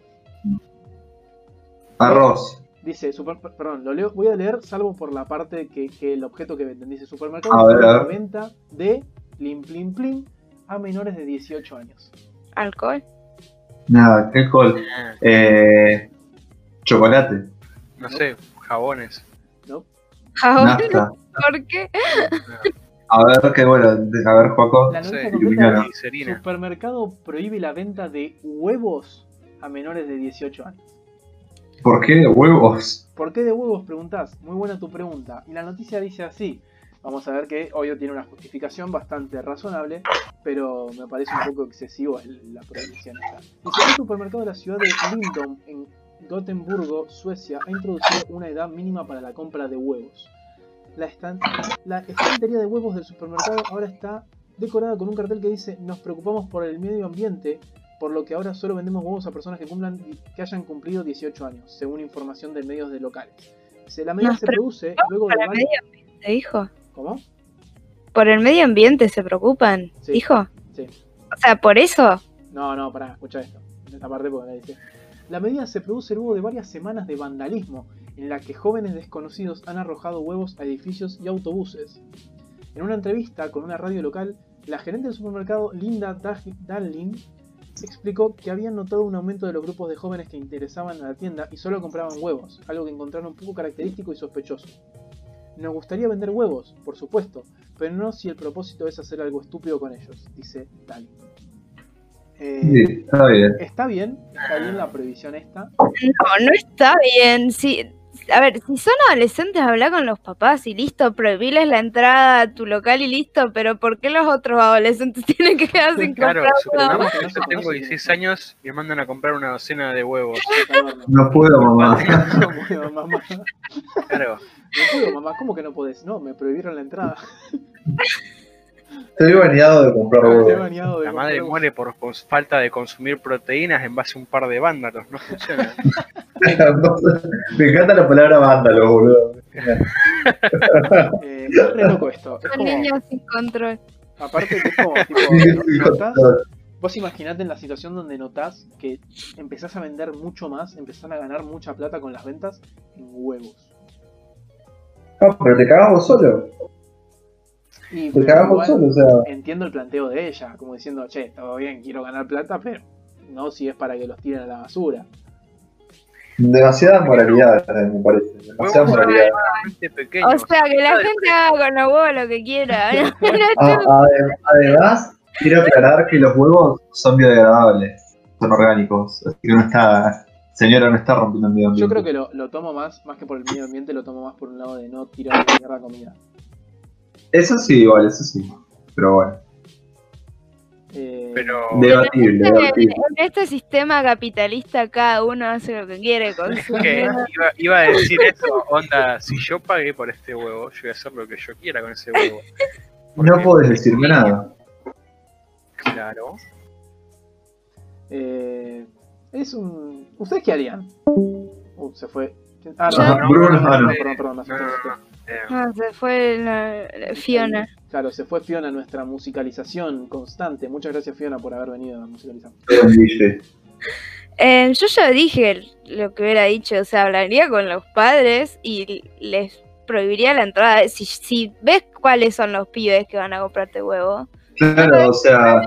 Arroz. Dice, super, perdón, lo leo, voy a leer salvo por la parte que, que el objeto que venden. Dice, supermercado A ver, prohíbe a la venta de plim plim plim a menores de 18 años. ¿Alcohol? Nada, qué alcohol. Ah, Eh, chocolate. No sé, jabones. ¿No? Nafta. ¿Por qué? A ver, qué bueno. de- A ver, Joaco. La No noticia completa es, glicerina. Supermercado prohíbe la venta de huevos a menores de 18 años. ¿Por qué huevos? ¿Por qué de huevos preguntás? Muy buena tu pregunta. Y la noticia dice así. Vamos a ver que obvio tiene una justificación bastante razonable, pero me parece un poco excesivo el- la prohibición esta. Dice, un supermercado de la ciudad de Lindom, en Gotemburgo, Suecia, ha introducido una edad mínima para la compra de huevos. La, estan- la estantería de huevos del supermercado ahora está decorada con un cartel que dice nos preocupamos por el medio ambiente, por lo que ahora solo vendemos huevos a personas que cumplan que hayan cumplido 18 años, según información de medios de locales. Dice, la medida se produce luego de ¿Por el varios... medio dijo? ¿Cómo? ¿Por el medio ambiente se preocupan? Sí. ¿Dijo? Sí. O sea, ¿por eso? No, no, pará, escucha esto. Esta parte porque la dice. La medida se produce luego de varias semanas de vandalismo, en la que jóvenes desconocidos han arrojado huevos a edificios y autobuses. En una entrevista con una radio local, la gerente del supermercado Linda Darling explicó que habían notado un aumento de los grupos de jóvenes que interesaban a la tienda y solo compraban huevos, algo que encontraron poco característico y sospechoso. Nos gustaría vender huevos, por supuesto, pero no si el propósito es hacer algo estúpido con ellos, dice Darling. Eh, Sí, está bien. Está bien, está bien la prohibición esta. No, no está bien. Sí, A ver, si son adolescentes, habla con los papás y listo, prohibirles la entrada a tu local y listo, pero ¿por qué los otros adolescentes tienen que quedar sin Claro, comprar supongamos huevos? que yo tengo 16 años y me mandan a comprar una docena de huevos. No puedo, mamá. No puedo, mamá. Claro, No puedo, mamá. ¿Cómo que no podés? No, me prohibieron la entrada. Estoy baneado de comprar Estoy huevos. baneado de la madre muere por falta de consumir proteínas en base a un par de vándalos. No funciona. Me encanta la palabra vándalo, boludo. Eh, es re loco esto. Es Son como, niños sin control. aparte que es como, tipo, notás, vos imaginate en la situación donde notás que empezás a vender mucho más, empezás a ganar mucha plata con las ventas en huevos. No, pero te cagamos solo. Y Te pero cagamos igual solo, o sea. entiendo el planteo de ella, como diciendo, che, todo bien, quiero ganar plata, pero no si es para que los tiren a la basura. Demasiada moralidad, eh, me parece. Demasiada Huevos moralidad. relativamente pequeños. O sea, que la gente haga con los huevos lo que quiera. Ah, ade- además, quiero aclarar que los huevos son biodegradables, son orgánicos. Así que no está. Señora, no está rompiendo el medio ambiente. Yo creo que lo, lo tomo más, más que por el medio ambiente, lo tomo más por un lado de no tirar mierda comida. Eso sí, igual, eso sí. Pero bueno, Eh, Pero debatible, En debatible. en este sistema capitalista cada uno hace lo que quiere con su que iba, iba a decir eso, onda, si yo pagué por este huevo, yo voy a hacer lo que yo quiera con ese huevo. No podés decirme nada. Claro. eh, es un. ¿Ustedes qué harían? Uh, se fue. Ah, no, no, perdón, no. perdón, perdón, me No, asusté, me no, asusté. no. Eh, Ah, se fue la- la Fiona. Claro, se fue Fiona, nuestra musicalización constante. Muchas gracias, Fiona, por haber venido a musicalizar. Eh, yo ya dije lo que hubiera dicho, o sea, hablaría con los padres y les prohibiría la entrada. Si, si ves cuáles son los pibes que van a comprarte huevo, Claro, o sea.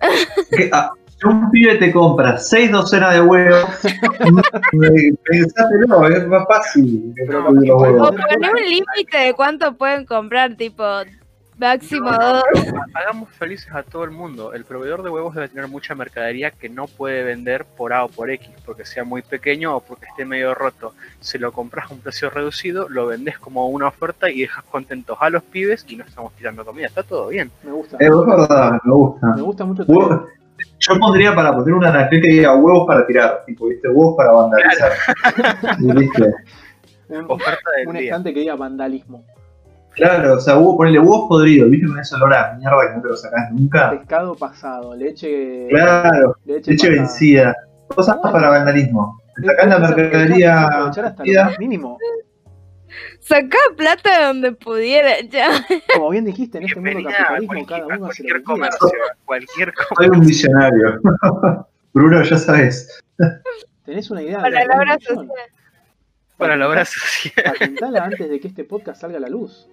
que, ah, un pibe te compra seis docenas de huevos, pensátelo, es más fácil. o poner un límite de cuánto pueden comprar, tipo máximo dos. hagamos felices a todo el mundo. El proveedor de huevos debe tener mucha mercadería que no puede vender por A o por X, porque sea muy pequeño o porque esté medio roto. Si lo compras a un precio reducido, lo vendes como una oferta y dejas contentos a los pibes y no estamos tirando comida. Está todo bien. Me gusta. Es verdad, me gusta. Me gusta mucho Yo pondría para poner una anaquel que diga huevos para tirar, tipo, ¿viste? Huevos para vandalizar. Y listo. un, Oferta del un día. estante que diga vandalismo. Claro, o sea, huevo, ponele huevos podridos, ¿viste? Con ese olor a mierda que no te lo sacás nunca. Pescado pasado, leche. Claro, leche, vencida. Cosas para vandalismo. Sacás la mercadería hasta lo mínimo. Sacá plata de donde pudiera, ya. Como bien dijiste, en este mundo Bienvenida capitalismo cada uno hace cualquier lo que quiera. comercio. Cualquier Soy comercio. un visionario. Bruno, ya sabes. Tenés una idea. Para de la obra social. Para la obra social. Patentala antes de que este podcast salga a la luz.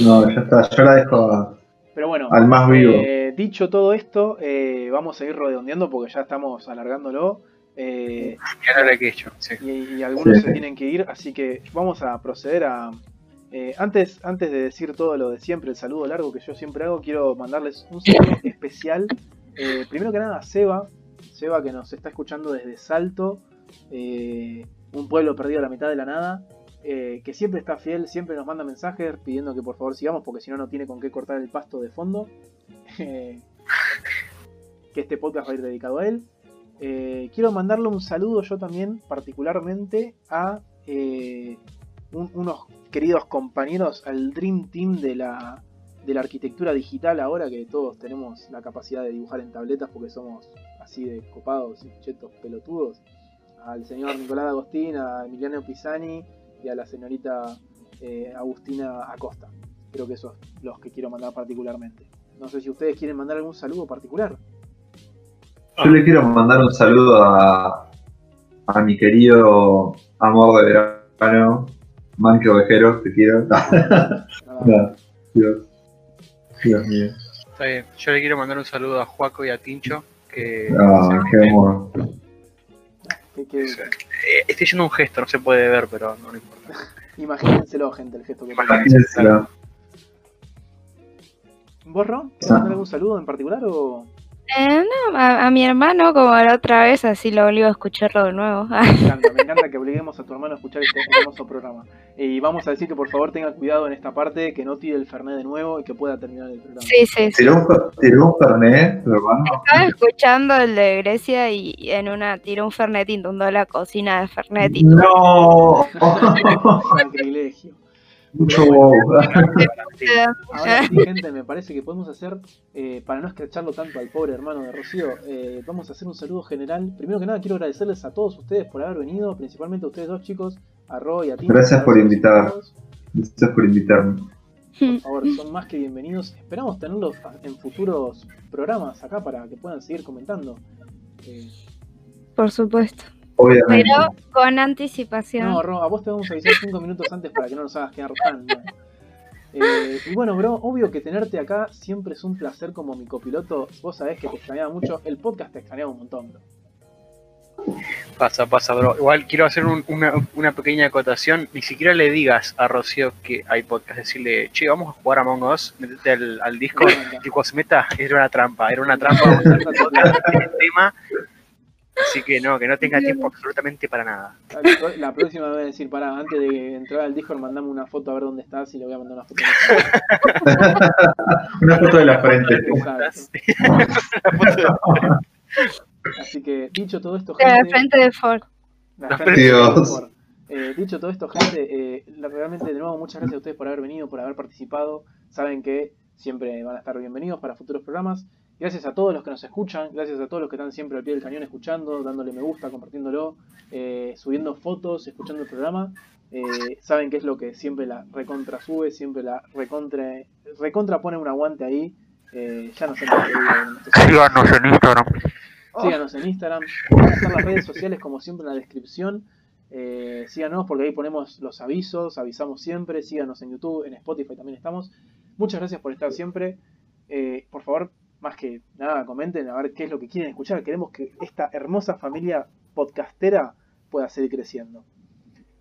No, ya está. Yo la dejo a- Pero bueno, al más vivo. eh, dicho todo esto, eh, vamos a ir redondeando porque ya estamos alargándolo. Eh. Sí. y, y algunos Sí. se tienen que ir, así que vamos a proceder a... eh, antes, antes de decir todo lo de siempre, el saludo largo que yo siempre hago, quiero mandarles un saludo especial. eh, primero que nada a Seba, Seba que nos está escuchando desde Salto, eh, un pueblo perdido a la mitad de la nada, eh, que siempre está fiel, siempre nos manda mensajes pidiendo que por favor sigamos, porque si no, no tiene con qué cortar el pasto de fondo. Eh, que este podcast va a ir dedicado a él. Eh, quiero mandarle un saludo yo también, particularmente a eh, un- unos queridos compañeros, al Dream Team de la, de la arquitectura digital, ahora que todos tenemos la capacidad de dibujar en tabletas porque somos así de copados y chetos pelotudos. Al señor Nicolás Agostín, a Emiliano Pisani y a la señorita eh, Agustina Acosta. Creo que esos los que quiero mandar particularmente. No sé si ustedes quieren mandar algún saludo particular. Yo le quiero mandar un saludo a, a mi querido amor de verano, Manque Ovejero, te quiero. Nada. No, Dios. Dios mío. Está bien. Yo le quiero mandar un saludo a Juaco y a Tincho. Que Ah, qué amor. Que- Eh, estoy haciendo un gesto, no se puede ver, pero no, no importa. imagínenselo, gente, el gesto que. Imagínenselo. ¿Vos, Ron? ¿Querés Ah. mandar algún saludo en particular o...? Eh, no, a, a mi hermano como la otra vez, así lo obligo a escucharlo de nuevo. Me encanta, me encanta que obliguemos a tu hermano a escuchar este hermoso programa. Y vamos a decir que por favor tenga cuidado en esta parte, que no tire el Fernet de nuevo y que pueda terminar el programa. Sí, sí, sí. Tiró un, fer- tiró un Fernet, tu hermano. Estaba escuchando el de Grecia y en una tiró un Fernet, inundó la cocina de Fernet y No. Sacrilegio. Mucho wow. Ahora sí, gente, me parece que podemos hacer, eh, para no escracharlo tanto al pobre hermano de Rocío, eh, vamos a hacer un saludo general. Primero que nada, quiero agradecerles a todos ustedes por haber venido, principalmente a ustedes dos chicos, a Ro y a Tim. Gracias por invitar. Gracias por invitarme. Por favor, son más que bienvenidos. Esperamos tenerlos en futuros programas acá para que puedan seguir comentando. Eh, por supuesto. Obviamente. Pero con anticipación. no, Ro, a vos te vamos a avisar cinco minutos antes para que no nos hagas quedar tan mal. Eh, y bueno, bro, obvio que tenerte acá siempre es un placer como mi copiloto. Vos sabés que te extrañaba mucho. El podcast te extrañaba un montón, bro. Pasa, pasa, bro. Igual quiero hacer un- una, una pequeña acotación. Ni siquiera le digas a Rocío que hay podcast. Decirle, che, vamos a jugar a Among Us. Metete al, al disco. Y cuando se meta, era una trampa. Era una trampa. Tema. Así que no, que no tenga tiempo absolutamente para nada. La- próxima me voy a decir, pará, antes de entrar al Discord, mandame una foto a ver dónde estás y le voy a mandar una foto. Una foto de la frente. Así que, dicho todo esto, De la gente. frente de Ford. La frente, Dios. por favor. Eh, dicho todo esto, gente, eh, realmente de nuevo muchas gracias a ustedes por haber venido, por haber participado. Saben que siempre van a estar bienvenidos para futuros programas. Gracias a todos los que nos escuchan, gracias a todos los que están siempre al pie del cañón escuchando, dándole me gusta, compartiéndolo, eh, subiendo fotos, escuchando el programa. Eh, saben que es lo que siempre la recontra sube, siempre la recontra, recontra pone un aguante ahí. Eh, ya no sé más qué digo en estos Síganos en Instagram. Síganos en Instagram. Van a estar las redes sociales como siempre en la descripción. Eh, síganos porque ahí ponemos los avisos, avisamos siempre. Síganos en YouTube, en Spotify también estamos. Muchas gracias por estar siempre. Eh, por favor, más que nada, comenten a ver qué es lo que quieren escuchar. Queremos que esta hermosa familia podcastera pueda seguir creciendo.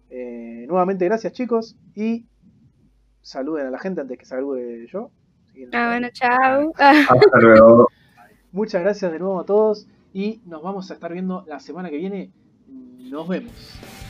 Eh, nuevamente, gracias chicos y saluden a la gente antes que salude yo. Ah, bueno, chao. Hasta luego. Muchas gracias de nuevo a todos y nos vamos a estar viendo la semana que viene. Nos vemos.